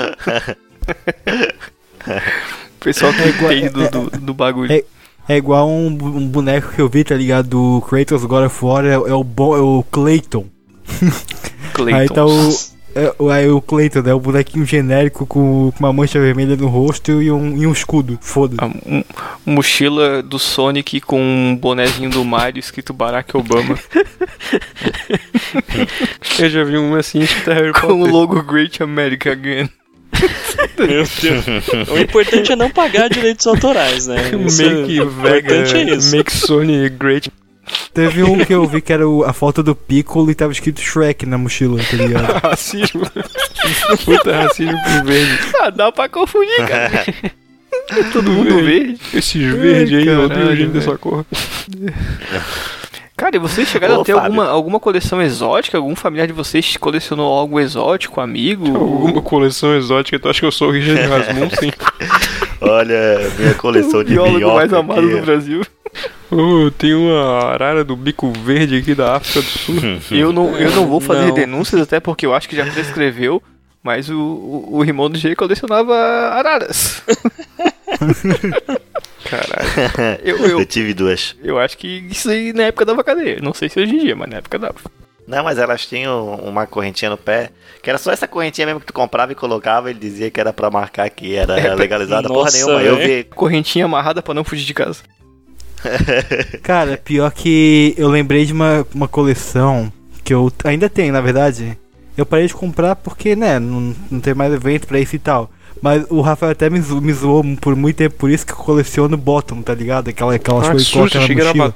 pessoal que É entende do, do, do bagulho. É- É igual um, um boneco que eu vi, tá ligado? Do Kratos God of War, é, é o, bo, é o Clayton. Clayton. Aí tá o. é, o- aí o Cleiton, né? O bonequinho genérico com, com uma mancha vermelha no rosto e um, e um escudo. Foda-se. A um- mochila do Sonic com um bonezinho do Mario escrito Barack Obama. Eu já vi um assim escrito Harry com o Potter. logo Great America Again. Meu Deus. O importante é não pagar direitos autorais, né? Isso é- Make o importante é Vega, isso. Make Sony Great. Teve um que eu vi que era o- a foto do Piccolo e tava escrito Shrek na mochila, tá ligado? Racismo. Puta racismo pro verde. Ah, dá pra confundir, cara. Todo mundo verde. Esses verdes aí, eu odeio caralho, gente dessa cor. Cara, e vocês chegaram Ô, a ter Fábio. alguma, alguma coleção exótica? Algum familiar de vocês colecionou algo exótico, amigo? Alguma coleção exótica, tu acha que eu sou o Richard Rasmussen? Olha, minha coleção o de biólogo minhoca mais amado aqui, do Brasil. Oh, tem uma arara do bico verde aqui da África do Sul. Eu não, eu não vou fazer Não. denúncias, até porque eu acho que já prescreveu. Mas o, o, o irmão do G colecionava araras. Caralho. Eu, Eu eu, tive duas. eu acho que isso aí na época dava cadeia. Não sei se hoje em dia, mas na época dava. Não, mas elas tinham uma correntinha no pé, que era só essa correntinha mesmo que tu comprava e colocava, ele dizia que era pra marcar que era legalizada. Porra nenhuma, eu vi. Correntinha amarrada pra não fugir de casa. Cara, pior que eu lembrei de uma, uma coleção que eu ainda tenho, na verdade. Eu parei de comprar porque, né, não, não tem mais evento pra isso e tal. Mas o Rafael até me, zo- me zoou por muito tempo, por isso que eu coleciono bottom, tá ligado? Aquela, aquelas Ah, coisas que coloca na mochila.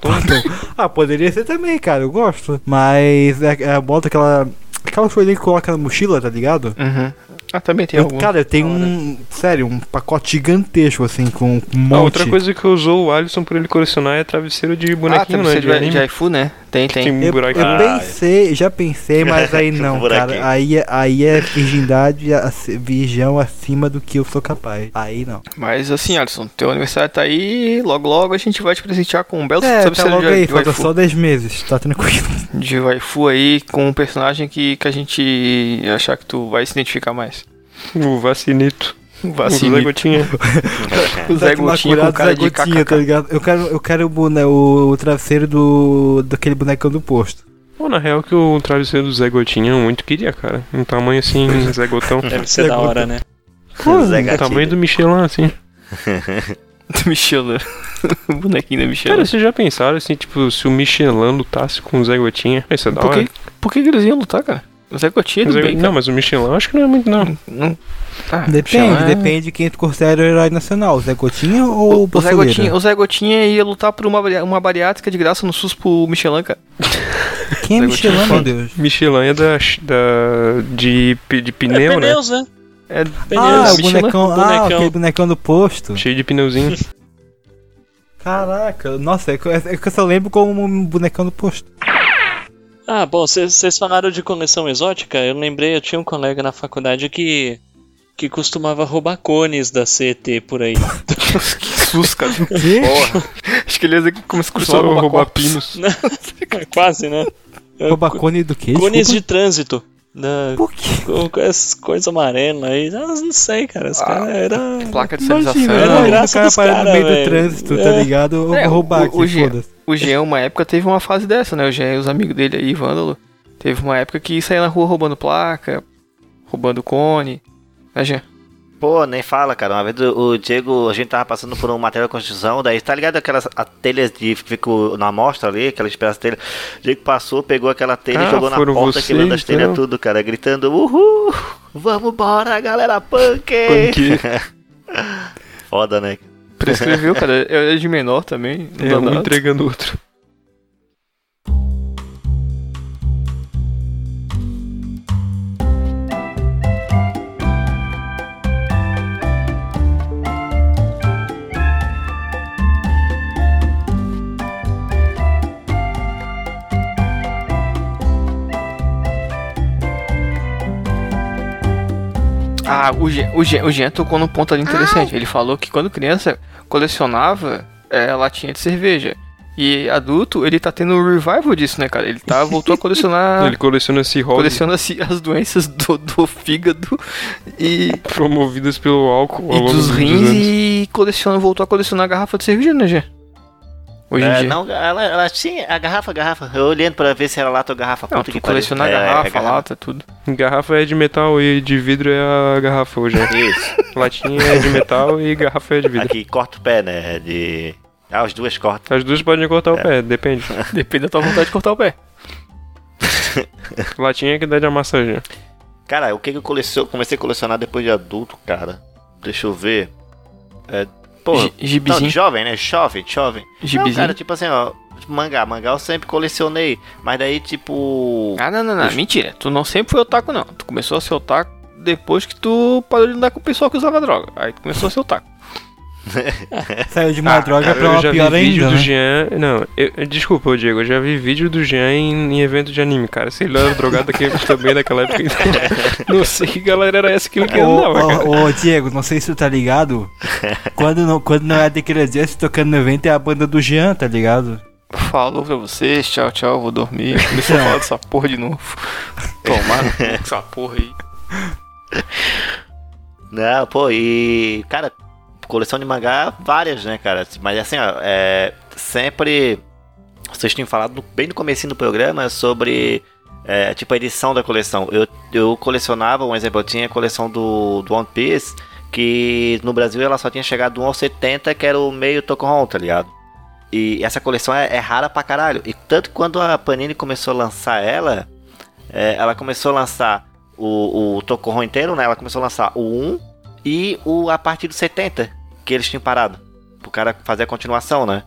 ah, poderia ser também, cara, eu gosto. Mas é, é, bota aquela. Aquela coisa que coloca na mochila, tá ligado? Uhum. Ah, também tem Eu, algum. cara, eu tenho um. Sério, um pacote gigantesco, assim, com um monte. Ah, outra coisa que usou o Alisson por ele colecionar é travesseiro de ah, bonequinho, né? travesseiro De de, anime. de iFu, né? Tem, tem. Tem um Eu, eu pensei, já pensei, mas aí não, Buraquinho. cara. Aí, é- aí é virgindade, virgão acima do que eu sou capaz. Aí não. Mas assim, Alisson, teu aniversário tá aí, logo logo a gente vai te presentear com um belo É, tá logo de, aí, de, falta só 10 meses, tá tranquilo. de waifu aí, com um personagem que, que a gente achar que tu vai se identificar mais. O vacinito. O Zé Vacina. Gotinha. O Zé Tá Gotinha com cara Zé de Gotinha, tá kkk. ligado? Eu quero, eu quero o, bone- o, o travesseiro do daquele bonecão do posto. Pô, na real que o travesseiro do Zé Gotinha eu muito queria, cara. Um tamanho assim, Zé Gotão. Deve ser da hora, né? Zé o tamanho do Michelin, assim. Do Michelin. o bonequinho da Michelin. Cara, vocês já pensaram assim, tipo, se o Michelin lutasse com o Zé Gotinha? Isso é da por, hora. que, por que eles iam lutar, cara? O Zé Gotinha é O do Zé- bem, não, cara. mas o Michelin acho que não é muito, não. Não. Ah, Depende, Michelin- depende de quem tu considera o herói nacional, o Zé Gotinha ou o, O, o, Zé? Gotinha, o Zé Gotinha ia lutar por uma, uma bariátrica de graça no SUS pro Michelin, cara. Quem é Michelin, Gotinha meu Deus? Michelin é da, da de, de É pneu, né? pneus, né? É Ah, Pneus. o bonecão, ah, bonecão. aquele bonecão do posto. Cheio de pneuzinho. Caraca, nossa, é que, é que eu só lembro como um bonecão do posto. Ah, bom, vocês falaram de coleção exótica. Eu lembrei, eu tinha um colega na faculdade que que costumava roubar cones da CET por aí. que SUS, cara. O quê? Acho que ele ia dizer que começou a Só roubar roubar pinos. Quase, né? Rouba cone do quê? Cones de Desculpa. trânsito. Da, Por quê? com, com essa coisa amarela aí. Ah, não sei, cara. Os caras eram. Placa de Imagina, sinalização. Era era o graça cara dos parando no meio do velho. trânsito, tá É. ligado? Eu É, roubar o- aqui, foda-se. O Jean, uma época, teve uma fase dessa, né? O Jean e os amigos dele aí, Vândalo. Teve uma época que saía na rua roubando placa, roubando cone. Né, Jean? Pô, nem fala, cara. Uma vez o Diego, a gente tava passando por um material de construção, daí tá ligado aquelas telhas de ficam na amostra ali, aquelas peças de telha. O Diego passou, pegou aquela telha Ah, e jogou na porta, vocês, quebrando as telhas então? tudo, cara, gritando: Uhul! Vamos embora, galera punk! Punk. Foda, né? Prescreveu, cara. Eu era de menor também. Não É, um nada. entregando o outro. Ah, o Jean, o, Jean, o Jean tocou num ponto ali interessante. Ele falou que quando criança colecionava é, latinha de cerveja. E adulto, ele tá tendo um revival disso, né, cara? Ele tá, voltou a colecionar. Ele coleciona cirrose coleciona assim, as doenças do, do fígado e, promovidas pelo álcool e dos rins anos. e coleciona, voltou a colecionar garrafa de cerveja, né, Jean? Hoje em É, dia. não, ela, ela tinha a garrafa, a garrafa. Eu olhando pra ver se era lata ou garrafa. Não, tu coleciona É, garrafa, é garrafa. lata, tudo. Garrafa é de metal e de vidro é a garrafa hoje. né? Isso. Latinha é de metal e garrafa é de vidro. Aqui corta o pé, né? De. Ah, as duas cortam. As duas podem cortar o pé, depende. Depende da tua vontade de cortar o pé. Latinha é que dá de amassagem. Cara, o que que eu coleciono, comecei a colecionar depois de adulto, cara? Deixa eu ver. É, pô, Gi- não, Gibizinho. jovem, né? Jovem, jovem. Não, Gibizinho. cara, tipo assim, ó, mangá, mangá eu sempre colecionei, mas daí tipo, Ah, não, não, não. Mentira. Tu não sempre foi otaku, não. Tu começou a ser otaku depois que tu parou de andar com o pessoal que usava droga. Aí tu começou a ser otaku. Saiu de uma droga Cara, pra uma já pior vi vídeo ainda, do né? Jean. Não, eu- desculpa, ô Diego, eu já vi vídeo do Jean em, em evento de anime, cara. Se ele era drogado daquele também naquela época, então. Não sei que galera era essa que ele andava, ô, ô, Diego, não sei se tu tá ligado. quando, não, quando não é daquele dia, se tocando no evento é a banda do Jean, tá ligado? Falou pra vocês, tchau, tchau, vou dormir. Começou a Não. falar dessa porra de novo. Tomar no cu com essa porra aí. Não, pô, e. Cara, coleção de mangá, várias, né, cara? Mas assim, ó, é. Sempre. Vocês tinham falado bem no comecinho do programa sobre. é, tipo, a edição da coleção. Eu, eu colecionava, um exemplo, eu tinha a coleção do, do One Piece, que no Brasil ela só tinha chegado do 1 ao 70, que era o meio Tokuhon, tá ligado? E essa coleção é, é rara pra caralho. E tanto quando a Panini começou a lançar ela, é, ela começou a lançar o, o Tokuhon inteiro, né? Ela começou a lançar o 1 e o a partir do 70, que eles tinham parado. Pro cara fazer a continuação, né?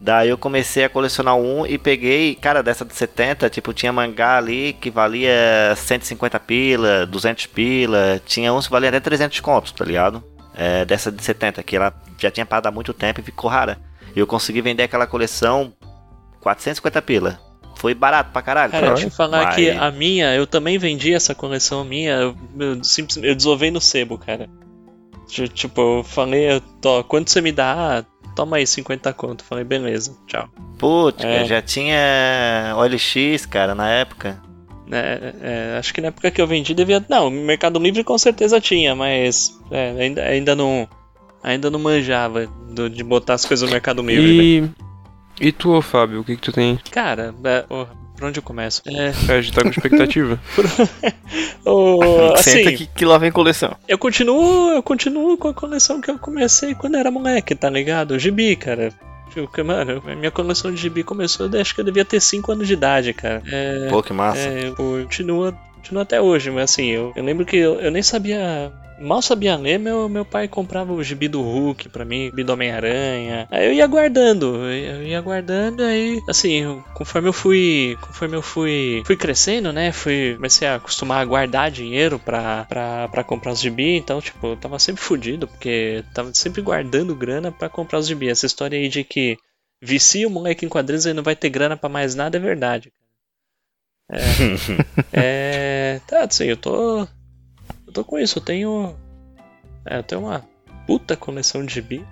Daí eu comecei a colecionar um e peguei, cara, dessa de 70, tipo, tinha mangá ali que valia 150 pila, 200 pila, tinha uns que valia até 300 contos, tá ligado? É, dessa de 70, que ela já tinha parado há muito tempo e ficou rara. E eu consegui vender aquela coleção 450 pila. Foi barato pra caralho. Cara, tá? deixa eu falar Mas- que a minha, eu também vendi essa coleção minha, eu, eu, eu desovei no sebo, cara. Ti- Tipo, eu falei, tô, quanto você me dá? Ah, toma aí 50 conto. Falei, beleza, tchau. Putz, É. já tinha OLX, cara, na época. É, é, acho que na época que eu vendi devia. Não, Mercado Livre com certeza tinha, mas é, ainda, ainda não. Ainda não manjava do- de botar as coisas no Mercado Livre. velho. E. E tu, Fábio, o que que tu tem? Cara, é, oh, por onde eu começo? É, É, a gente tá com expectativa. assim, Senta que, que lá vem coleção. Eu continuo, eu continuo com a coleção que eu comecei quando era moleque, tá ligado? Gibi, cara. Tipo, Mano, minha coleção de gibi começou, acho que eu devia ter 5 anos de idade, cara. É, Pô, que massa. é, eu continuo, continuo até hoje, mas assim, eu, eu lembro que eu, eu nem sabia. Mal sabia ler, meu, meu pai comprava o gibi do Hulk pra mim, gibi do Homem-Aranha. Aí eu ia guardando, eu ia- eu ia guardando, aí, assim, eu- conforme eu fui. Conforme eu fui. Fui crescendo, né? Fui. Comecei a acostumar a guardar dinheiro pra, pra, pra comprar os gibi, então, tipo, eu tava sempre fudido, porque tava sempre guardando grana pra comprar os gibi. Essa história aí de que vicia o moleque em quadrinhos e não vai ter grana pra mais nada é verdade. É. Tá, assim, eu tô. Eu tô com isso, eu tenho. É, eu tenho uma puta coleção de gibi.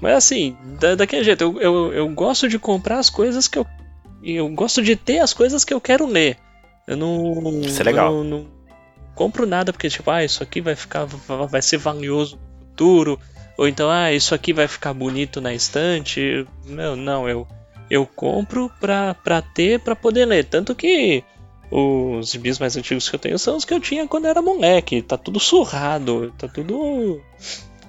Mas assim, da, daquele jeito, eu, eu, eu gosto de comprar as coisas que eu. Eu gosto de ter as coisas que eu quero ler. Eu não. Isso é legal. Não, não compro nada porque, tipo, ah, isso aqui vai ficar. Vai ser valioso no futuro. Ou então, ah, isso aqui vai ficar bonito na estante. Meu, não, eu. Eu compro pra, pra ter, pra poder ler. Tanto que os gibis mais antigos que eu tenho são os que eu tinha quando era moleque. Tá tudo surrado, tá tudo.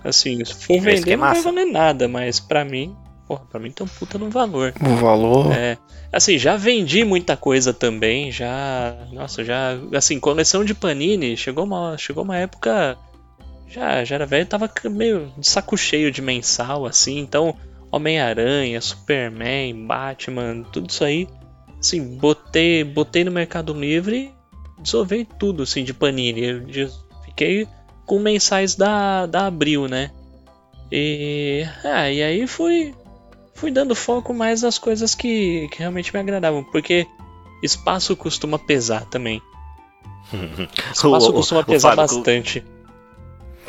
Assim, se for que é vender não vai valer nada, mas pra mim, porra, pra mim tem um puta no valor. O valor. É, assim, já vendi muita coisa também, já, nossa, já, assim, coleção de Panini, chegou uma, chegou uma época, já, já era velho, tava meio de saco cheio de mensal, assim, então, Homem-Aranha, Superman, Batman, tudo isso aí, assim, botei, botei no Mercado Livre, desovei tudo, assim, de Panini, eu fiquei com mensais da, da Abril, né, e, ah, e aí fui, fui dando foco mais nas coisas que, que realmente me agradavam, porque espaço costuma pesar também. Espaço O- o- costuma o pesar Fábio, bastante.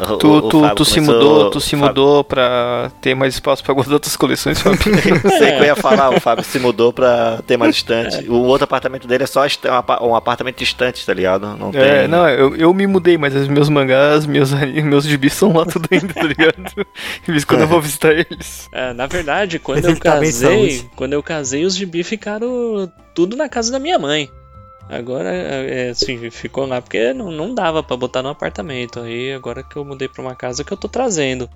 O- Tu, o- o tu, Fábio tu se começou- mudou, tu se o Fábio- mudou pra ter mais espaço pra guardar outras coleções, Fábio. Sei que eu ia falar, o Fábio se mudou pra ter mais distante. O outro apartamento dele é só est- um apa- apartamento distante, tá ligado? Não tem. É, não, eu, eu me mudei, mas os meus mangás, meus, meus gibis estão lá tudo ainda, tá ligado? Em quando eu vou visitar eles. É, na verdade, quando Mas eu tá casei, quando eu casei, os gibi ficaram tudo na casa da minha mãe. Agora, é, assim, ficou lá porque não, não dava pra botar no apartamento. Aí, agora que eu mudei pra uma casa que eu tô trazendo.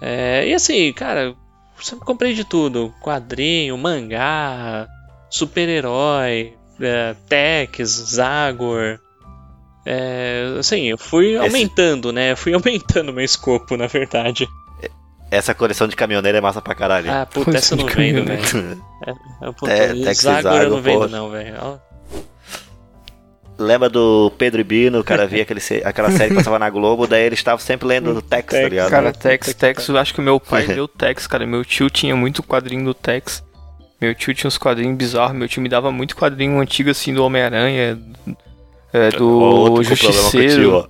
É, e assim, cara, eu sempre comprei de tudo: quadrinho, mangá, super-herói, é, Tex, Zagor. É, assim, eu fui Esse- aumentando, né? Eu fui aumentando meu escopo, na verdade. Essa coleção de caminhoneiro é massa pra caralho. Ah, puta, essa eu não vendo, velho. É, puta, É, Tex Zagor eu não vendo, não, velho. Lembra do Pedro e Bino, o cara via aquele, aquela série que passava na Globo, daí eles estavam sempre lendo o Tex, tá ligado? Cara, Tex, Tex, eu acho que meu pai deu Tex, cara. Meu tio tinha muito quadrinho do Tex. Meu tio tinha uns quadrinhos bizarros. Meu tio me dava muito quadrinho antigo, assim, do Homem-Aranha, é, Ó, do outro Justiceiro.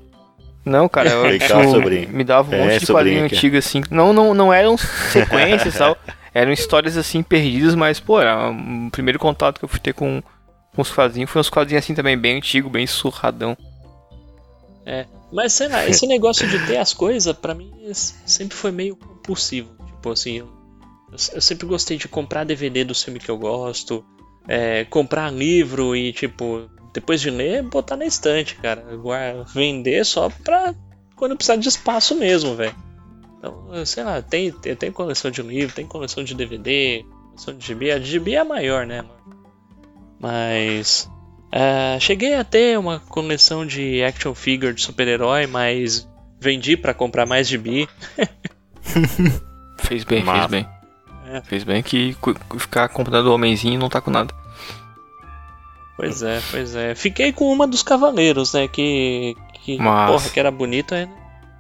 Não, cara, eu me dava um É, monte de quadrinho aqui. antigo, assim. Não, não, não eram sequências e tal. Eram histórias, assim, perdidas, mas, pô, era o primeiro contato que eu fui ter com, os quadrinhos foi uns quadrinhos, assim, também bem antigo, bem surradão. Mas sei lá, esse negócio de ter as coisas, pra mim, s- sempre foi meio compulsivo. Tipo assim, eu, eu sempre gostei de comprar DVD do filme que eu gosto, é, comprar livro e, tipo, depois de ler, botar na estante, cara. Guar- Vender só pra quando precisar de espaço mesmo, velho. Então, sei lá, tem, tem, tem coleção de livro, tem coleção de DVD, coleção de gibi. A de gibi é a maior, né, mano? Mas. ah, cheguei a ter uma coleção de action figure de super-herói, mas vendi pra comprar mais gibi. Fez bem, fez bem. É. Fez bem que ficar comprando homenzinho e não tá com nada. Pois é, pois é. Fiquei com uma dos cavaleiros, né? Que. que Massa. porra, que era bonita, aí não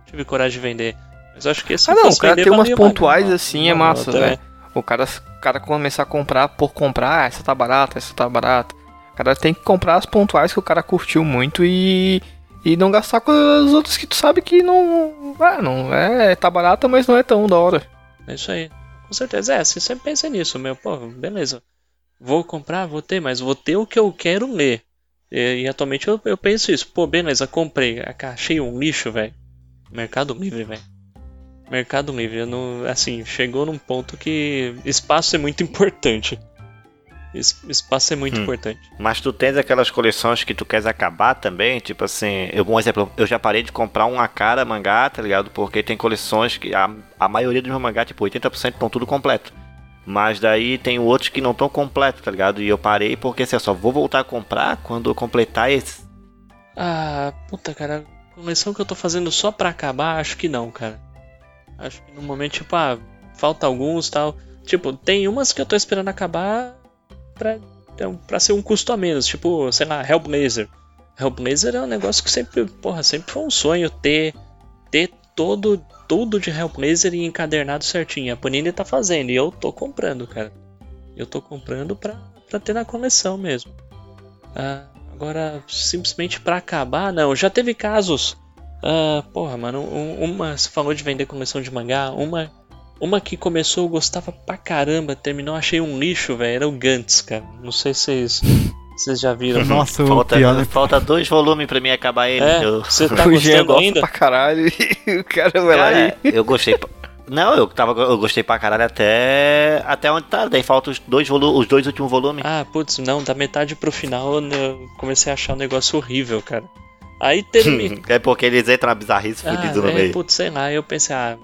tive coragem de vender. Mas acho que esse Ah, não, o cara tem umas pontuais assim, é massa, né? velho. O cara, o cara começar a comprar por comprar, ah, essa tá barata, essa tá barata. O cara tem que comprar as pontuais que o cara curtiu muito e. E não gastar com as outras que tu sabe que não. Ah, não é. Tá barata, mas não é tão da hora. É isso aí. Com certeza. É, você sempre pensa nisso, meu. Pô, beleza. Vou comprar, vou ter, mas vou ter o que eu quero ler. E, e atualmente eu, eu penso isso. Pô, beleza, comprei. Achei um lixo, velho. Mercado Livre, velho. Mercado Livre, não, assim, chegou num ponto que espaço é muito importante. Es- espaço é muito Hum. importante. Mas tu tens aquelas coleções que tu queres acabar também, tipo assim, eu, um exemplo, eu já parei de comprar uma cara mangá, tá ligado? Porque tem coleções que a, a maioria dos meus mangá, tipo 80% estão tudo completo. Mas daí tem outros que não estão completos, tá ligado? E eu parei porque assim, eu só vou voltar a comprar quando eu completar esse. Ah, puta, cara, coleção que eu tô fazendo só pra acabar, acho que não, cara. Acho que no momento, tipo, ah, falta alguns tal. Tipo, tem umas que eu tô esperando acabar pra, então, pra ser um custo a menos. Tipo, sei lá, Hellblazer. Hellblazer é um negócio que sempre, porra, sempre foi um sonho ter, ter todo, tudo de Hellblazer e encadernado certinho. A Panini tá fazendo e eu tô comprando, cara. Eu tô comprando pra, pra ter na coleção mesmo. Ah, agora, simplesmente pra acabar, não. Já teve casos. Ah, porra, mano, um- uma. Você falou de vender coleção de mangá. Uma, uma que começou, eu gostava pra caramba, terminou, achei um lixo, velho. Era o Gantz, cara. Não sei se vocês, vocês já viram. Nossa, o Falta, pior é falta dois volumes pra mim acabar ele. É, Eu, você tá o Jean gostando gosta ainda? pra caralho o cara vai lá e. Cara, eu gostei. Não, eu, tava, eu gostei pra caralho até, até onde tá. Daí falta os dois, volu os dois últimos volumes. Ah, putz, não, da metade pro final né, eu comecei a achar um negócio horrível, cara. Aí terminou. É porque eles entram na bizarrice fudido no meio. putz, sei lá, eu pensei, ah,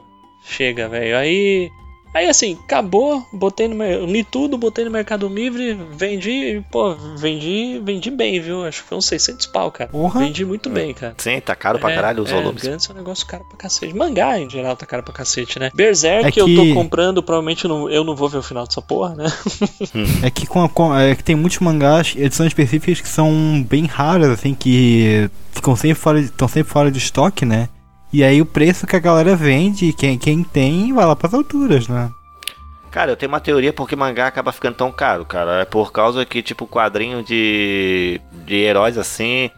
chega, velho. Aí. Aí assim, acabou, botei no li tudo, botei no Mercado Livre, vendi, e, pô, vendi, vendi bem, viu? Acho que foi uns 600 pau, cara. Porra. Vendi muito bem, cara. Sim, tá caro pra caralho os é, volumes. Gantz é um negócio caro pra cacete. Mangá, em geral, tá caro pra cacete, né? Berserk É que- eu tô comprando, provavelmente não, eu não vou ver o final dessa porra, né? É que, com, a- com- é que tem muitos mangás, edições específicas que são bem raras, assim, que ficam sempre fora, de- estão sempre fora de estoque, né? E aí o preço que a galera vende, quem, quem tem, vai lá pras alturas, né? Cara, eu tenho uma teoria porque mangá acaba ficando tão caro, cara. É por causa que, tipo, quadrinho de, de heróis assim.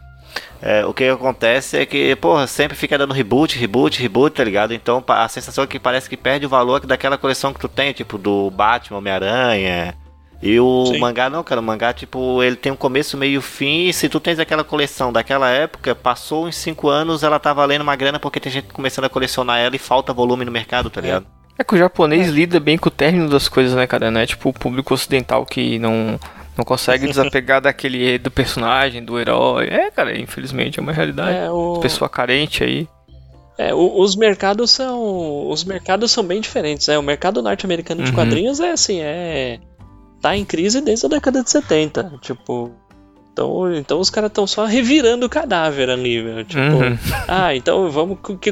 é, o que acontece é que, porra, sempre fica dando reboot, reboot, reboot, tá ligado? Então a sensação é que parece que perde o valor daquela coleção que tu tem, tipo, do Batman, Homem-Aranha. E o Sim. mangá não, cara, o mangá, tipo, ele tem um começo, meio e fim, e se tu tens aquela coleção daquela época, passou uns 5 anos, ela tá valendo uma grana porque tem gente começando a colecionar ela e falta volume no mercado, tá ligado? É que o japonês lida bem com o término das coisas, né, cara? Não é tipo o público ocidental que não, não consegue desapegar daquele do personagem, do herói. É, cara, infelizmente é uma realidade. É, o, Pessoa carente aí. é, o- os mercados são. Os mercados são bem diferentes, né? O mercado norte-americano de Uhum. quadrinhos é assim, é. Tá em crise desde a década de 70. Tipo. Então, então os caras estão só revirando o cadáver ali, meu. Tipo, Uhum. ah, então vamos. O que,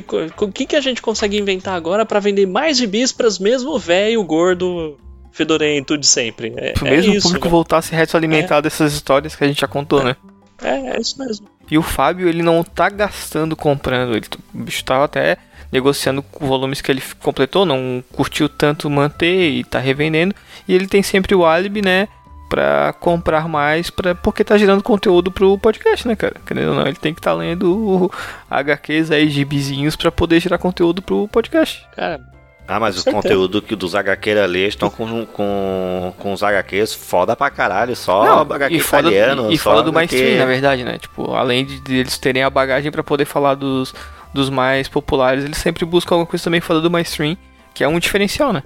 que, que a gente consegue inventar agora pra vender mais gibis pras mesmo velho, gordo, fedorento de sempre? É, Pro é mesmo isso, público né? voltasse a retroalimentar dessas histórias que a gente já contou, né? É, é isso mesmo. E o Fábio, ele não tá gastando comprando. Ele, o bicho tava até negociando com volumes que ele completou, não curtiu tanto manter e tá revendendo. E ele tem sempre o álibi, né? Pra comprar mais, pra, porque tá gerando conteúdo pro podcast, né, cara? Querendo ou não, ele tem que estar tá lendo HQs aí, gibizinhos, pra poder gerar conteúdo pro podcast. Cara, Ah, mas o certeza. conteúdo que dos HQs ali estão com, com, com os HQs foda pra caralho, só Não, HQ e fora, italiano, e fora do mainstream, na verdade, né? Tipo, além de, de eles terem a bagagem pra poder falar dos, dos mais populares, eles sempre buscam alguma coisa também fora do mainstream, que é um diferencial, né?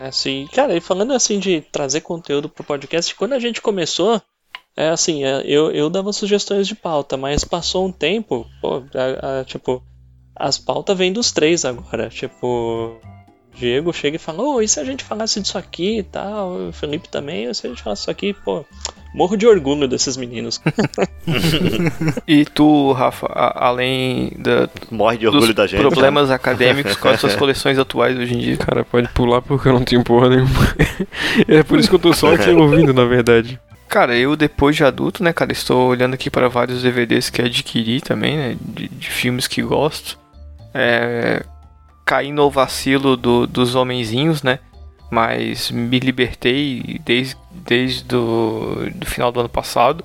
Assim, cara, e falando assim de trazer conteúdo pro podcast, quando a gente começou, é assim, é, eu, eu dava sugestões de pauta, mas passou um tempo, pô, a- a- tipo, as pautas vêm dos três agora, tipo, Diego chega e fala, ô, e se a gente falasse disso aqui e tal, o Felipe também, e se a gente falasse isso aqui, pô, morro de orgulho desses meninos. E tu, Rafa, a- além da, morre de orgulho dos da gente. problemas acadêmicos com as suas coleções atuais hoje em dia? Cara, pode pular porque eu não tenho porra nenhuma. é por isso que eu tô só aqui ouvindo, na verdade. Cara, eu depois de adulto, né, cara, estou olhando aqui para vários DVDs que adquiri também, né, de, de filmes que gosto. É, caí no vacilo do, dos homenzinhos, né, mas me libertei desde, desde do, do final do ano passado.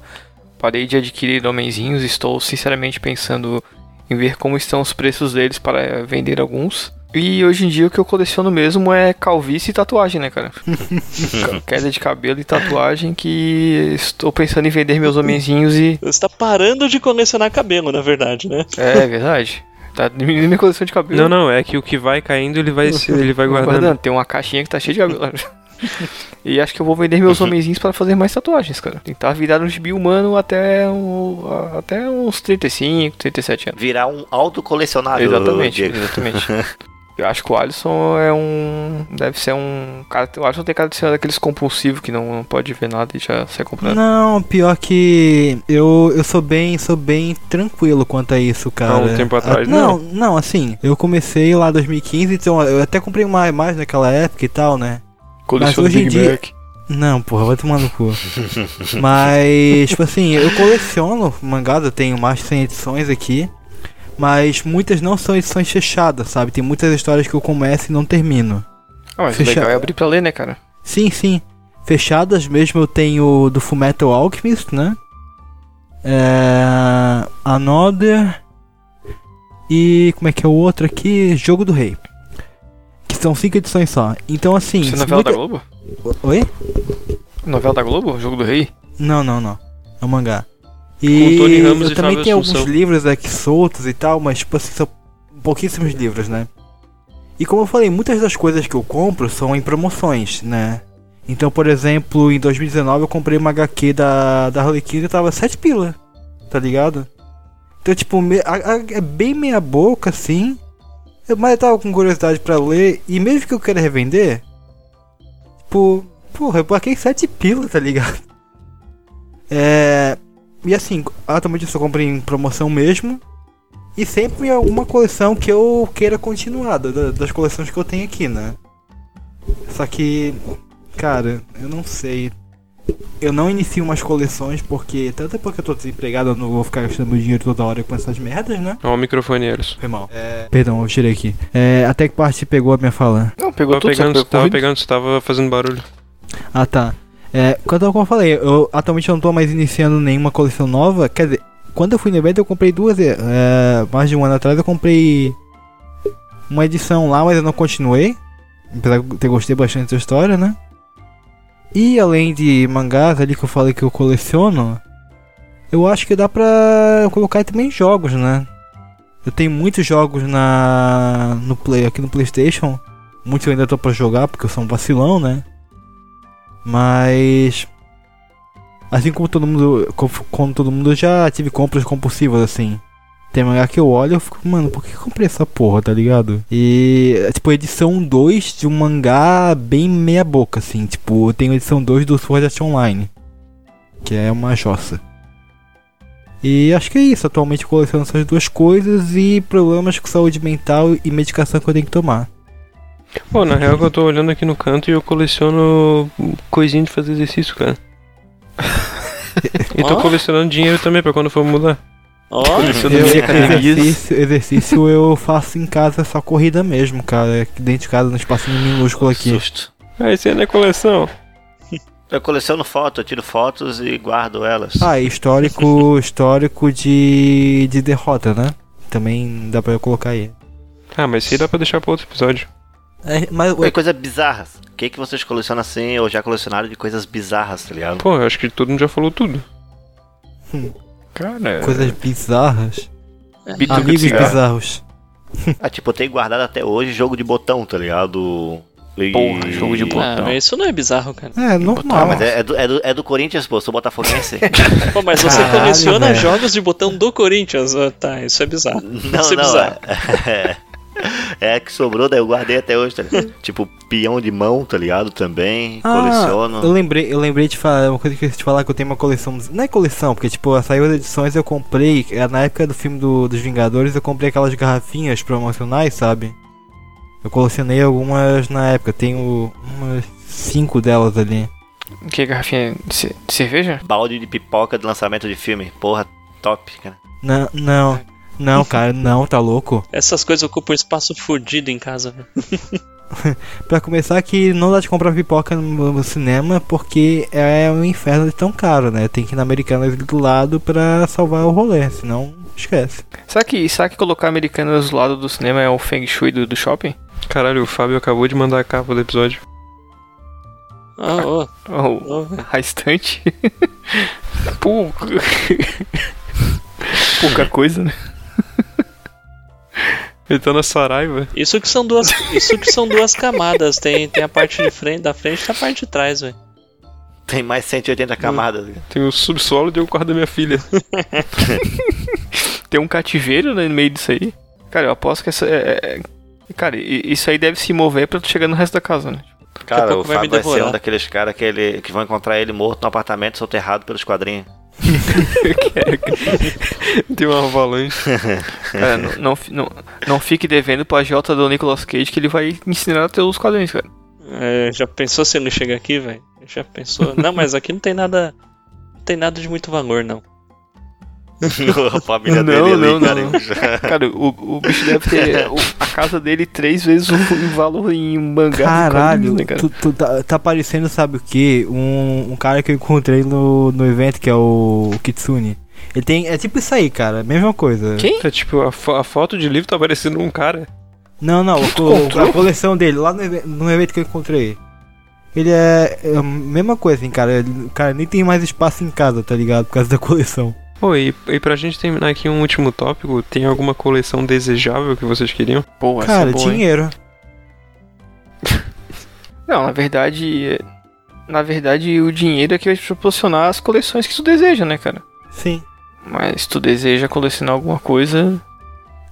Parei de adquirir homenzinhos, estou sinceramente pensando em ver como estão os preços deles para vender alguns. E hoje em dia o que eu coleciono mesmo é calvície e tatuagem, né, cara? Ca- Queda de cabelo e tatuagem que estou pensando em vender meus homenzinhos e. Você tá parando de colecionar cabelo, na verdade, né? É verdade. Tá diminuindo minha coleção de cabelo. Não, não, é que o que vai caindo ele vai, se- ele vai guardando. Tem uma caixinha que tá cheia de cabelo. e acho que eu vou vender meus homenzinhos para fazer mais tatuagens, cara. Tentar virar um gibi humano até, um, até uns 35, 37 anos. Virar um autocolecionável. Exatamente, Diego. exatamente. Eu acho que o Alisson é um. Deve ser um. Cara, o Alisson tem cara de ser daqueles compulsivos que não, não pode ver nada e já sai comprando. Não, pior que eu, eu sou bem, sou bem tranquilo quanto a isso, cara. Há um tempo atrás, Ah, não, não, assim, eu comecei lá em 2015, então eu até comprei uma imagem naquela época e tal, né? Em Big dia- Mac. Não, porra, vai tomar no cu. mas, tipo assim, eu coleciono mangás, eu tenho mais de 100 edições aqui. Mas muitas não são edições fechadas, sabe? Tem muitas histórias que eu começo e não termino. Ah, mas Fecha- legal é abrir pra ler, né, cara? Sim, sim. Fechadas mesmo eu tenho do Fullmetal Alchemist, né? É... Another. E como é que é o outro aqui? Jogo do Rei. Que são cinco edições só. Então assim. Isso é novela muita- da Globo? Oi? Novela da Globo? Jogo do Rei? Não, não, não. É um mangá. E eu também tenho alguns livros aqui soltos e tal, mas tipo assim, são pouquíssimos livros, né? E como eu falei, muitas das coisas que eu compro são em promoções, né? Então, por exemplo, em 2019 eu comprei uma HQ da, da Harley Quinn e tava 7 pila, tá ligado? Então, tipo, é bem meia boca, assim. Eu- Mas eu tava com curiosidade pra ler, e mesmo que eu queira revender, tipo, porra, eu paguei 7 pila, tá ligado? É. E assim, atualmente eu só compro em promoção mesmo. E sempre em alguma coleção que eu queira continuar, da- das coleções que eu tenho aqui, né? Só que, cara, eu não sei. Eu não inicio umas coleções porque, tanto é porque eu tô desempregado, eu não vou ficar gastando meu dinheiro toda hora com essas merdas, né? Ó, o microfone, Eros. Foi mal. Perdão, eu tirei aqui. É, até que parte pegou a minha fala? Não, pegou Tava tudo, pegando, tava corrido. pegando, você tava fazendo barulho. Ah, tá. É, quando como eu falei, eu atualmente não tô mais iniciando nenhuma coleção nova. Quer dizer, quando eu fui no evento eu comprei duas. É, mais de um ano atrás eu comprei uma edição lá, mas eu não continuei. Apesar de ter gostei bastante da história, né? E além de mangás ali que eu falei que eu coleciono, eu acho que dá pra colocar também jogos, né? Eu tenho muitos jogos na no play aqui no PlayStation. Muitos eu ainda tô pra jogar porque eu sou um vacilão, né? Mas assim como todo mundo, como, todo mundo já tive compras compulsivas assim. Tem mangá que eu olho e fico, mano, por que eu comprei essa porra, tá ligado? E, é, tipo, edição 2 de um mangá bem meia boca, assim. Tipo, eu tenho edição 2 do Sword Art Online. Que é uma jossa. E acho que é isso. Atualmente coleciono essas duas coisas e problemas com saúde mental e medicação que eu tenho que tomar. Pô, na real que eu tô olhando aqui no canto e eu coleciono coisinha de fazer exercício, cara. e tô Ó. colecionando dinheiro também pra quando for mudar. Ó, Coleciono Eu, exercício, exercício eu faço em casa, só corrida mesmo, cara. Aqui Dentro de casa, no espacinho minúsculo aqui. Susto. Ah, isso aí não é coleção. Eu coleciono fotos, eu tiro fotos e guardo elas. Ah, e histórico, histórico de, de derrota, né? Também dá pra eu colocar aí. Ah, mas isso aí dá pra deixar pra outro episódio. É, mas Oi, coisas bizarras. O que, que vocês colecionam assim ou já colecionaram de coisas bizarras, tá ligado? Pô, eu acho que todo mundo já falou tudo. Cara, coisas bizarras. Bituca Amigos bizarros. Ah, tipo, eu tenho guardado até hoje jogo de botão, tá ligado? E- Porra, jogo de ah, botão. mas isso não é bizarro, cara. É, normal. Ah, mas é, é do, é, do, é do Corinthians, pô, eu sou botafoguense. Pô, mas você Caralho, coleciona velho. jogos de botão do Corinthians. Ah, tá, isso é bizarro. não, isso é não, bizarro. é, é que sobrou, daí eu guardei até hoje, tá ligado? tipo, peão de mão, tá ligado? Também, Ah, coleciono. eu lembrei, eu lembrei de falar, uma coisa que eu ia te falar que eu tenho uma coleção. Não é coleção, porque tipo, saiu as edições eu comprei. é, Na época do filme do- dos Vingadores eu comprei aquelas garrafinhas promocionais, sabe? Eu colecionei algumas na época, tenho umas cinco delas ali. Que, garrafinha de cerveja? Balde de pipoca de lançamento de filme. Porra, top, cara. Não, não, não, cara, não, tá louco. Essas coisas ocupam um espaço fudido em casa, velho. Pra começar que não dá de comprar pipoca no, no cinema porque é um inferno de tão caro, né? Tem que ir na Americanas do lado pra salvar o rolê, senão esquece. Será que, será que colocar Americanas do lado do cinema é o Feng Shui do, do shopping? Caralho, o Fábio acabou de mandar a capa do episódio. Ah, Oh, ô, velho. a estante? Pouca coisa, né? Ele tá na Saraiva. Isso que são duas, isso que são duas camadas. Tem, tem a parte de frente, da frente e a parte de trás, velho. Tem mais 180 camadas. Tem o subsolo e o quarto da minha filha. Tem um cativeiro né, no meio disso aí. Cara, eu aposto que essa. É, é- cara, i- isso aí deve se mover pra tu chegar no resto da casa, né? Cara, o vai me Fábio vai ser devorar. um daqueles caras que, ele, que vão encontrar ele morto no apartamento soterrado pelos quadrinhos. Tem uma avalanche. Cara, não, não, fi- não, não fique devendo pro agiota do Nicolas Cage que ele vai ensinar a ter os quadrinhos, cara. É, já pensou se ele chega aqui, velho? Já pensou? Não, mas aqui não tem nada. Não tem nada de muito valor, não. a família Não, dele ali, não, cara. não. Cara, o, o bicho deve ter o- a casa dele três vezes o, o valor em mangá. Caralho, né, cara? tu, tu tá, tá parecendo, sabe o que? Um, um cara que eu encontrei no, no evento que é o, o Kitsune. Ele tem. É tipo isso aí, cara. Mesma coisa. Quem? É tipo, a, fo- a foto de livro tá parecendo um cara. Não, não, o, a coleção dele, lá no, no evento que eu encontrei. Ele é, é a mesma coisa, assim, cara. Ele- Cara, nem tem mais espaço em casa, tá ligado? Por causa da coleção. Pô, e, e pra gente terminar aqui um último tópico, tem alguma coleção desejável que vocês queriam? Pô, essa cara, é boa, hein? dinheiro. Não, na verdade. Na verdade, o dinheiro é que vai te proporcionar as coleções que tu deseja, né, cara? Sim. Mas se tu deseja colecionar alguma coisa.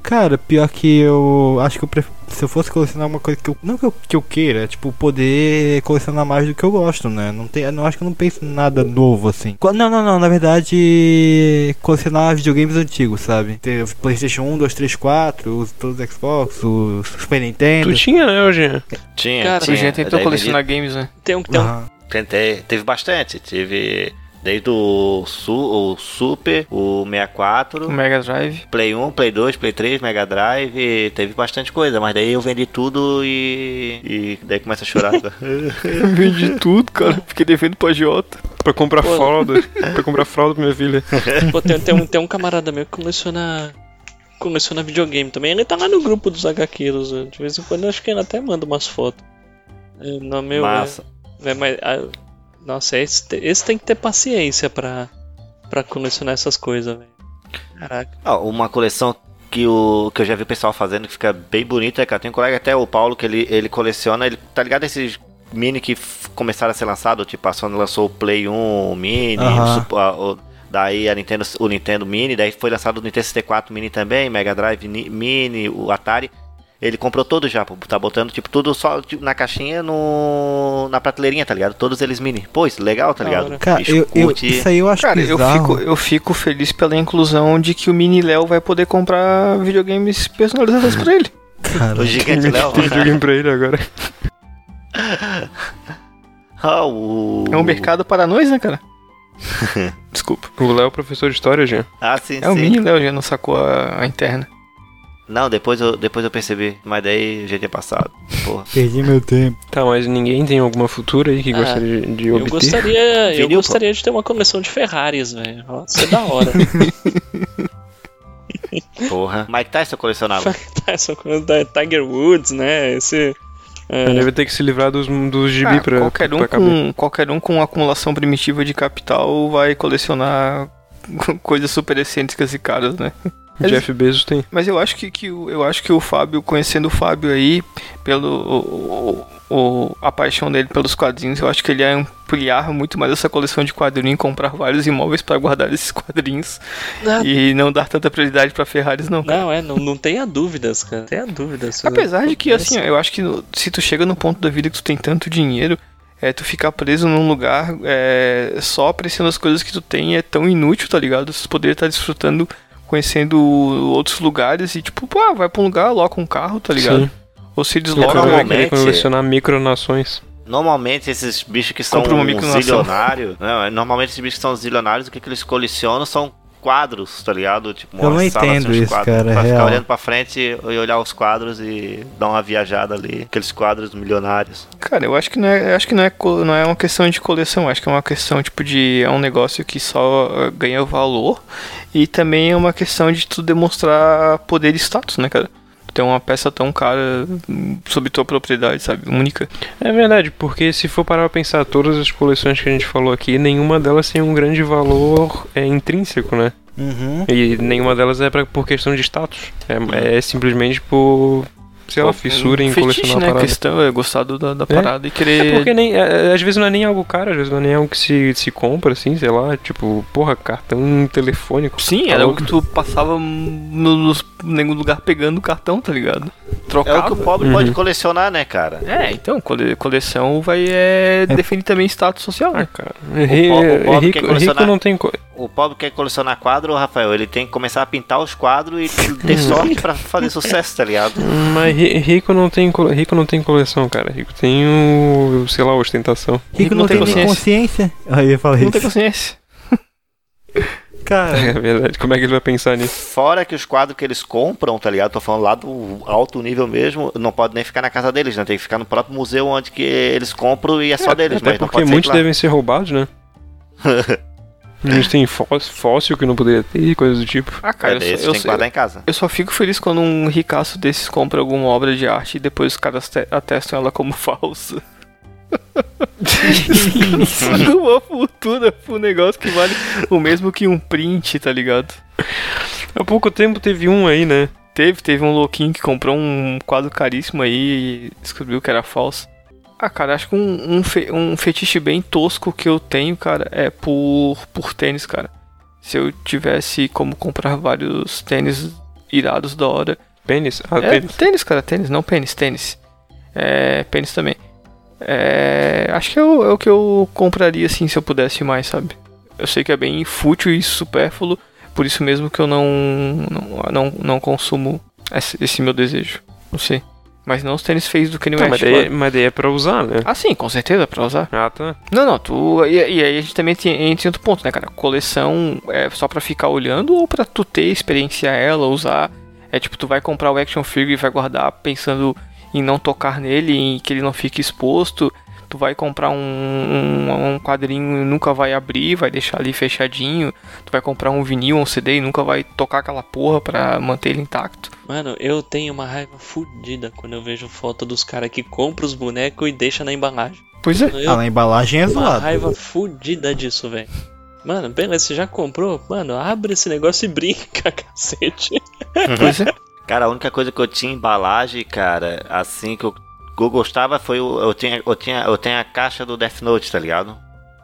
Cara, pior que eu acho que eu pref... se eu fosse colecionar uma coisa que eu não que eu, que eu queira, tipo poder colecionar mais do que eu gosto, né? Não tem, não acho que eu não penso em nada novo assim. Não, não, não, na verdade colecionar videogames antigos, sabe? Ter PlayStation 1, 2, 3, 4, os todos os Xbox, o Super Nintendo. Tu tinha, né, Eugênio? Tinha, Cara, O tinha. Jean tentou colecionar games, né? Tem um, tem um, vendi- Tentei, teve bastante. Tive. Desde o, Su, o Super, o 64, O Mega Drive. Play 1, Play 2, Play 3, Mega Drive, teve bastante coisa, mas daí eu vendi tudo e. E daí começa a chorar. Vendi tudo, cara. Fiquei devendo pro agiota. Pra comprar Pô. fralda. pra comprar fralda pra minha filha. Pô, tem, tem um, tem um camarada meu que coleciona. Coleciona videogame também. Ele tá lá no grupo dos HQs. De vez em quando eu acho que ele até manda umas fotos. É, No meu. é- Massa. É, mas, ah, nossa, esse, esse tem que ter paciência pra, pra colecionar essas coisas, velho. Caraca. Ah, uma coleção que, o, que eu já vi o pessoal fazendo que fica bem bonita, é, cara. Tem um colega até, o Paulo, que ele, ele coleciona, ele tá ligado esses mini que começaram a ser lançados, tipo, a Sony lançou o Play 1 Mini, Aham. o Sup- a- o- daí a Nintendo, o Nintendo Mini, daí foi lançado o Nintendo 64 Mini também, Mega Drive Ni- Mini, o Atari. Ele comprou todos já, tá botando tipo tudo só tipo, na caixinha no na prateleirinha, tá ligado? Todos eles mini. Pô, isso legal, tá ligado? Cara, Bicho eu, eu, isso aí eu acho Cara, eu fico, eu fico feliz pela inclusão de que o Mini Léo vai poder comprar videogames personalizados pra ele. Cara, O gigante Léo. Tem videogame pra ele agora. Ah, o... É um mercado para nós, né, cara? Desculpa. O Léo é professor de história, já. Ah, sim, É o sim. Mini Léo, já não sacou a, a interna. Não, depois eu, depois eu percebi, mas daí já tinha passado. Porra. perdi meu tempo. Tá, mas ninguém tem alguma futura aí que Ah, gostaria de, de Eu obter? gostaria, eu Vinil, pô. gostaria de ter uma coleção de Ferraris, velho. Isso é da hora. Porra. Mike Tyson colecionava. Tá, Essa coisa da Tiger Woods, né? Esse. é, Ele deve ter que se livrar dos, dos gibi Ah, pra, qualquer, um pra caber. com, qualquer um com acumulação primitiva de capital vai colecionar coisas super excêntricas e caras, né? Jeff Bezos tem. Mas eu acho que, que o, eu acho que o Fábio, conhecendo o Fábio aí, pelo o, o- a paixão dele pelos quadrinhos, eu acho que ele ia ampliar muito mais essa coleção de quadrinhos, comprar vários imóveis para guardar esses quadrinhos Não. e não dar tanta prioridade para Ferraris não. cara. Não, é, não, não tenha dúvidas, cara. Tenha dúvidas. Apesar de que assim, eu acho que no- se tu chega no ponto da vida que tu tem tanto dinheiro, é, tu ficar preso num lugar é, só apreciando as coisas que tu tem é tão inútil, tá ligado? Tu poderia estar desfrutando, conhecendo outros lugares e tipo, pá, vai pra um lugar, aloca um carro, tá ligado? Sim. Ou se desloca normalmente- colecionar micronações. Normalmente esses bichos que são micronação. zilionários, não, normalmente esses bichos que são zilionários, o que, que eles colecionam são quadros, tá ligado? Tipo, Eu não entendo uns isso, quadros, cara, é Pra ficar real. olhando pra frente e olhar os quadros e dar uma viajada ali. Aqueles quadros milionários. Cara, eu acho que não é, eu acho que não é, não é uma questão de coleção, acho que é uma questão tipo de é um negócio que só uh, ganha valor e também é uma questão de tu demonstrar poder e status, né, cara? Tem uma peça tão cara sob tua propriedade, sabe? Única. É verdade, porque se for parar pra pensar todas as coleções que a gente falou aqui, nenhuma delas tem um grande valor é, intrínseco, né? Uhum. E nenhuma delas é pra, por questão de status. É, é simplesmente por, sei lá, fissura em Um fetiche, colecionar né? a A parada. questão é gostar do- da, da É. parada e querer. É porque nem, é, é, às vezes não é nem algo caro, às vezes não é nem algo que se, se compra, assim, sei lá, tipo, porra, cartão telefônico. Sim, era o louco? que tu passava no, nenhum lugar pegando o cartão, tá ligado? É Trocava. o que o pobre Uhum. pode colecionar, né, cara? É, então, cole- coleção vai é, definir também status social, Ah, né? cara. po- o pobre rico, quer colecionar- rico não tem. co- O pobre quer colecionar quadro, Rafael, ele tem que começar a pintar os quadros e ter sorte pra fazer sucesso, tá ligado? Mas ri- rico não tem co- rico não tem coleção, cara. Rico tem o, sei lá, ostentação. Rico não, tem nem consciência. Aí eu falei Não tem isso. consciência. Cara, É verdade. Como é que ele vai pensar nisso? Fora que os quadros que eles compram, tá ligado? Tô falando lá do alto nível mesmo, não pode nem ficar na casa deles, né? Tem que ficar no próprio museu onde que eles compram e é só deles, Até mas não porque muitos devem ser roubados, né? A gente tem fós- fóssil que não poderia ter, coisas do tipo. Ah, cara, É, eu só, eu, tem que guardar em casa. eu só fico feliz quando um ricaço desses compra alguma obra de arte e depois os caras te- atestam ela como falsa. Isso uma fortuna pro negócio que vale o mesmo que um print, tá ligado? Há pouco tempo teve um aí, né? Teve, teve um louquinho que comprou um quadro caríssimo aí e descobriu que era falso. Ah, cara, acho que um, um, fe- um fetiche bem tosco que eu tenho, cara, é por, por tênis, cara. Se eu tivesse como comprar vários tênis irados da hora. Pênis? Ah, é, tênis. tênis, cara, tênis, não pênis, tênis. É, pênis também. É, acho que é o, é o que eu compraria, assim, se eu pudesse mais, sabe? Eu sei que é bem fútil e supérfluo, por isso mesmo que eu não, não, não, não consumo esse, esse meu desejo. Não sei. Mas não os tênis feios do Kanye Tá, mas, West. daí, claro. mas daí é pra usar, né? Ah, sim, com certeza, pra usar. Ah, tá. Não, não, tu. E, e aí a gente também tem, entra em outro ponto, né, cara? Coleção é só pra ficar olhando ou pra tu ter, experienciar ela, usar. É tipo, tu vai comprar o action figure e vai guardar pensando em não tocar nele, em que ele não fique exposto. Tu vai comprar um, um, um quadrinho e nunca vai abrir, vai deixar ali fechadinho. Tu vai comprar um vinil, um CD e nunca vai tocar aquela porra pra manter ele intacto. Mano, eu tenho uma raiva fodida quando eu vejo foto dos caras que compram os bonecos e deixa na embalagem. Pois é. Eu Ah, na embalagem é tenho uma zoado. raiva fodida disso, velho. Mano, beleza, você já comprou? Mano, abre esse negócio e brinca, cacete. Pois é. Cara, a única coisa que eu tinha embalagem, cara, assim que eu, que eu gostava foi o. Eu tinha, eu, tinha, eu tenho a caixa do Death Note, tá ligado?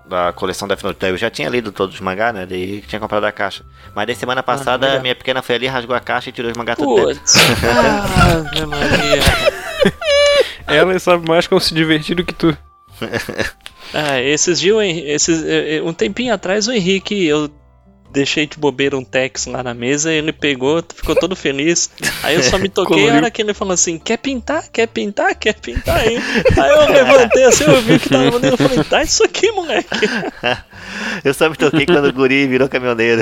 Da coleção Death Note. Eu já tinha lido todos os mangá, né? Daí tinha comprado a caixa. Mas daí semana passada, legal. minha pequena foi ali, rasgou a caixa e tirou os mangá tudo dentro. Ave Maria. Ela sabe mais como se divertir do que tu. Ah, esses dias, esses, eh, eh, um tempinho atrás, o Henrique, eu deixei de bobeira um Tex lá na mesa, ele pegou, ficou todo feliz. Aí eu só me toquei a Coloriu. hora que ele falou assim: quer pintar? Quer pintar? Quer pintar, hein? Aí eu levantei assim, eu vi que tava mandando, eu falei: dá isso aqui, moleque. Eu só me toquei quando o guri virou caminhoneiro.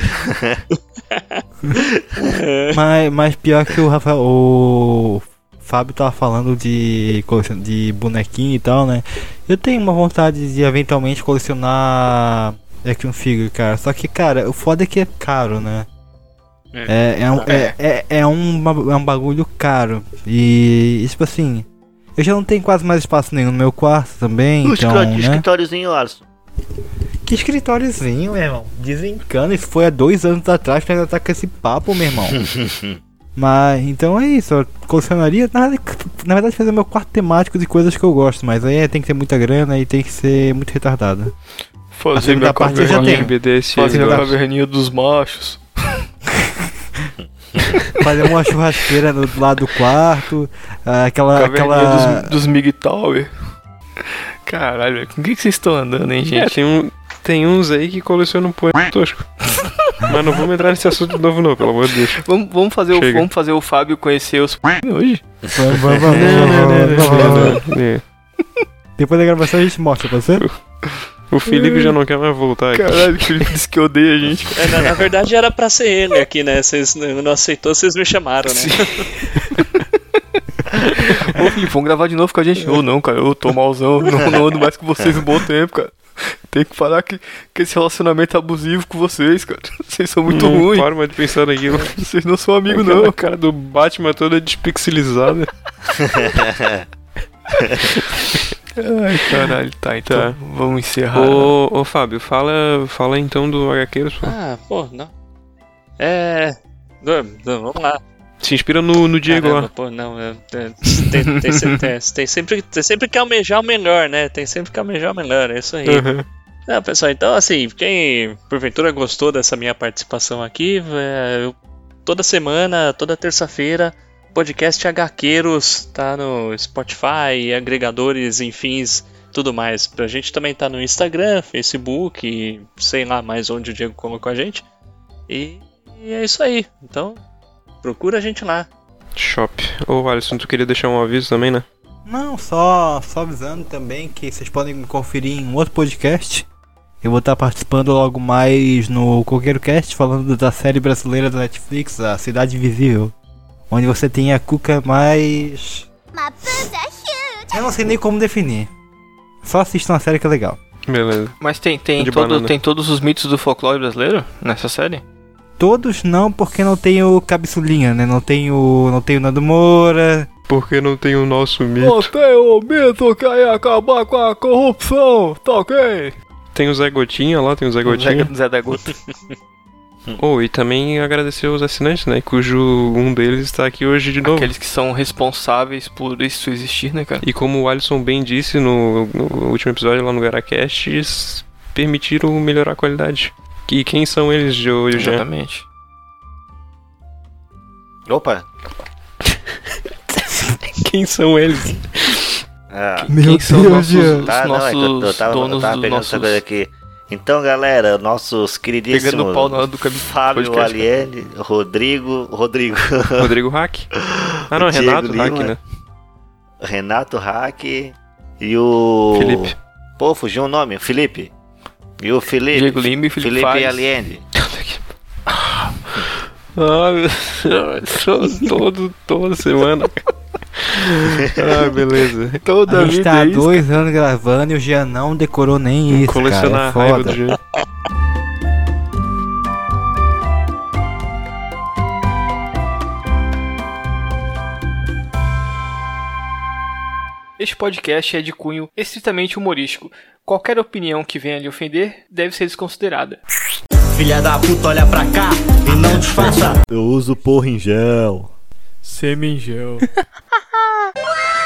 Mas, mas pior que o Rafael. O Fábio tava falando de, de bonequinho e tal, né? Eu tenho uma vontade de eventualmente colecionar action figure, cara. Só que, cara, o foda é que é caro, né? É, é, um, é, é, é, um, ba- é um bagulho caro. E, tipo assim. Eu já não tenho quase mais espaço nenhum no meu quarto também. O então, escro- né? escritóriozinho, Alisson. Que escritóriozinho, meu irmão. Desencana, isso foi há dois anos atrás que ainda tá com esse papo, meu irmão. mas, então é isso, colecionaria, na, na verdade, fazer meu quarto temático de coisas que eu gosto, mas aí tem que ter muita grana e tem que ser muito retardado. Fazer segunda minha parte eu já caverninha. tenho. BDSM Fazer minha agora. caverninha dos machos. Fazer uma churrasqueira no do lado do quarto, ah, aquela. Caverninha aquela... dos, dos Mig Tower. Caralho, velho, com o que que vocês estão andando, hein, É, gente? tem, um, tem uns aí que colecionam poema tosco. Mas não vamos entrar nesse assunto de novo, não, pelo amor de Deus. Vamos, vamos, fazer o, vamos fazer o Fábio conhecer os hoje? Vamos, vamos, vamos. É. Depois da gravação a gente mostra, pode ser? O Felipe já não quer mais voltar aqui. Caralho, que ele disse que odeia a gente. É, na, na verdade era pra ser ele aqui, né? Vocês não aceitou, vocês me chamaram, né? Ô, Felipe, vamos gravar de novo com a gente. Ou não, cara, eu tô malzão, não, não ando mais com vocês um bom tempo, cara. Tem que parar que, que esse relacionamento é abusivo com vocês, cara. Vocês são muito não ruins. paro mais de pensar naquilo. Vocês não são amigos, Aquela não. cara do Batman toda despixelizada. Ai, caralho, tá, então Tá. vamos encerrar. Ô, ô Fábio, fala, fala então do HQs, pô. Ah, pô, não. É. Vamos lá. Se inspira no, no Diego Caramba, lá. pô, não, é, é, tem, tem, tem- tem sempre, tem sempre que almejar o melhor, né? Tem sempre que almejar o melhor, é isso aí. Uhum. Não, pessoal, então assim, quem porventura gostou dessa minha participação aqui, é, eu- toda semana, toda terça-feira, podcast HQueiros tá no Spotify, agregadores, enfim, tudo mais. A gente também tá no Instagram, Facebook, e sei lá mais onde o Diego colocou a gente. E, e é isso aí. Então, procura a gente lá. Shop. Ô Alisson, tu queria deixar um aviso também, né? Não, só, só avisando também que vocês podem me conferir em um outro podcast. Eu vou estar participando logo mais no Coqueiro Cast, falando da série brasileira da Netflix, A Cidade Invisível. Onde você tem a cuca mais. Eu não sei nem como definir. Só assistam a série que é legal. Beleza. Mas tem, tem, De todo, banana. tem todos os mitos do folclore brasileiro nessa série? Todos não, porque não tem o cabeçulinha, né? Não tem o. Não tem o Nando Moura. Porque não tem o nosso mito. tem o mito que ia acabar com a corrupção, tá ok? Tem o Zé Gotinha lá, tem o Zé Gotinha. Zé, Zé da Gota. Oh, e também agradecer os assinantes, né? Cujo um deles está aqui hoje de novo. Aqueles que são responsáveis por isso existir, né, cara? E como o Alisson bem disse no, no último episódio lá no Garacast, eles permitiram melhorar a qualidade. E quem são eles, Joe e o Jean? Exatamente. Opa! Quem são eles? Ah, Quem são os nossos, Jean. os tá, não, é que eu, eu nossos tava, eu donos tava dos pegando essa nossos... coisa aqui. Então, galera, nossos queridíssimos Pegando pau na do caminho. Fábio podcast, Aliene, Rodrigo, Rodrigo, Rodrigo Hack. Ah não, Renato Hack, Lima. né? Renato Hack e o. Felipe. Pô, fugiu o nome, Felipe. E o Felipe. Diego Lima e Felipe Felipe Fares. Aliende. Ah, meu Deus, todo, toda semana. ah, beleza. Toda A gente tá há é isso. dois anos gravando e o Jean não decorou nem isso, Colecionar cara. a É raiva do foda. Jean. Este podcast é de cunho estritamente humorístico. Qualquer opinião que venha lhe ofender deve ser desconsiderada. Filha da puta, olha pra cá e não disfarça. Eu uso semi gel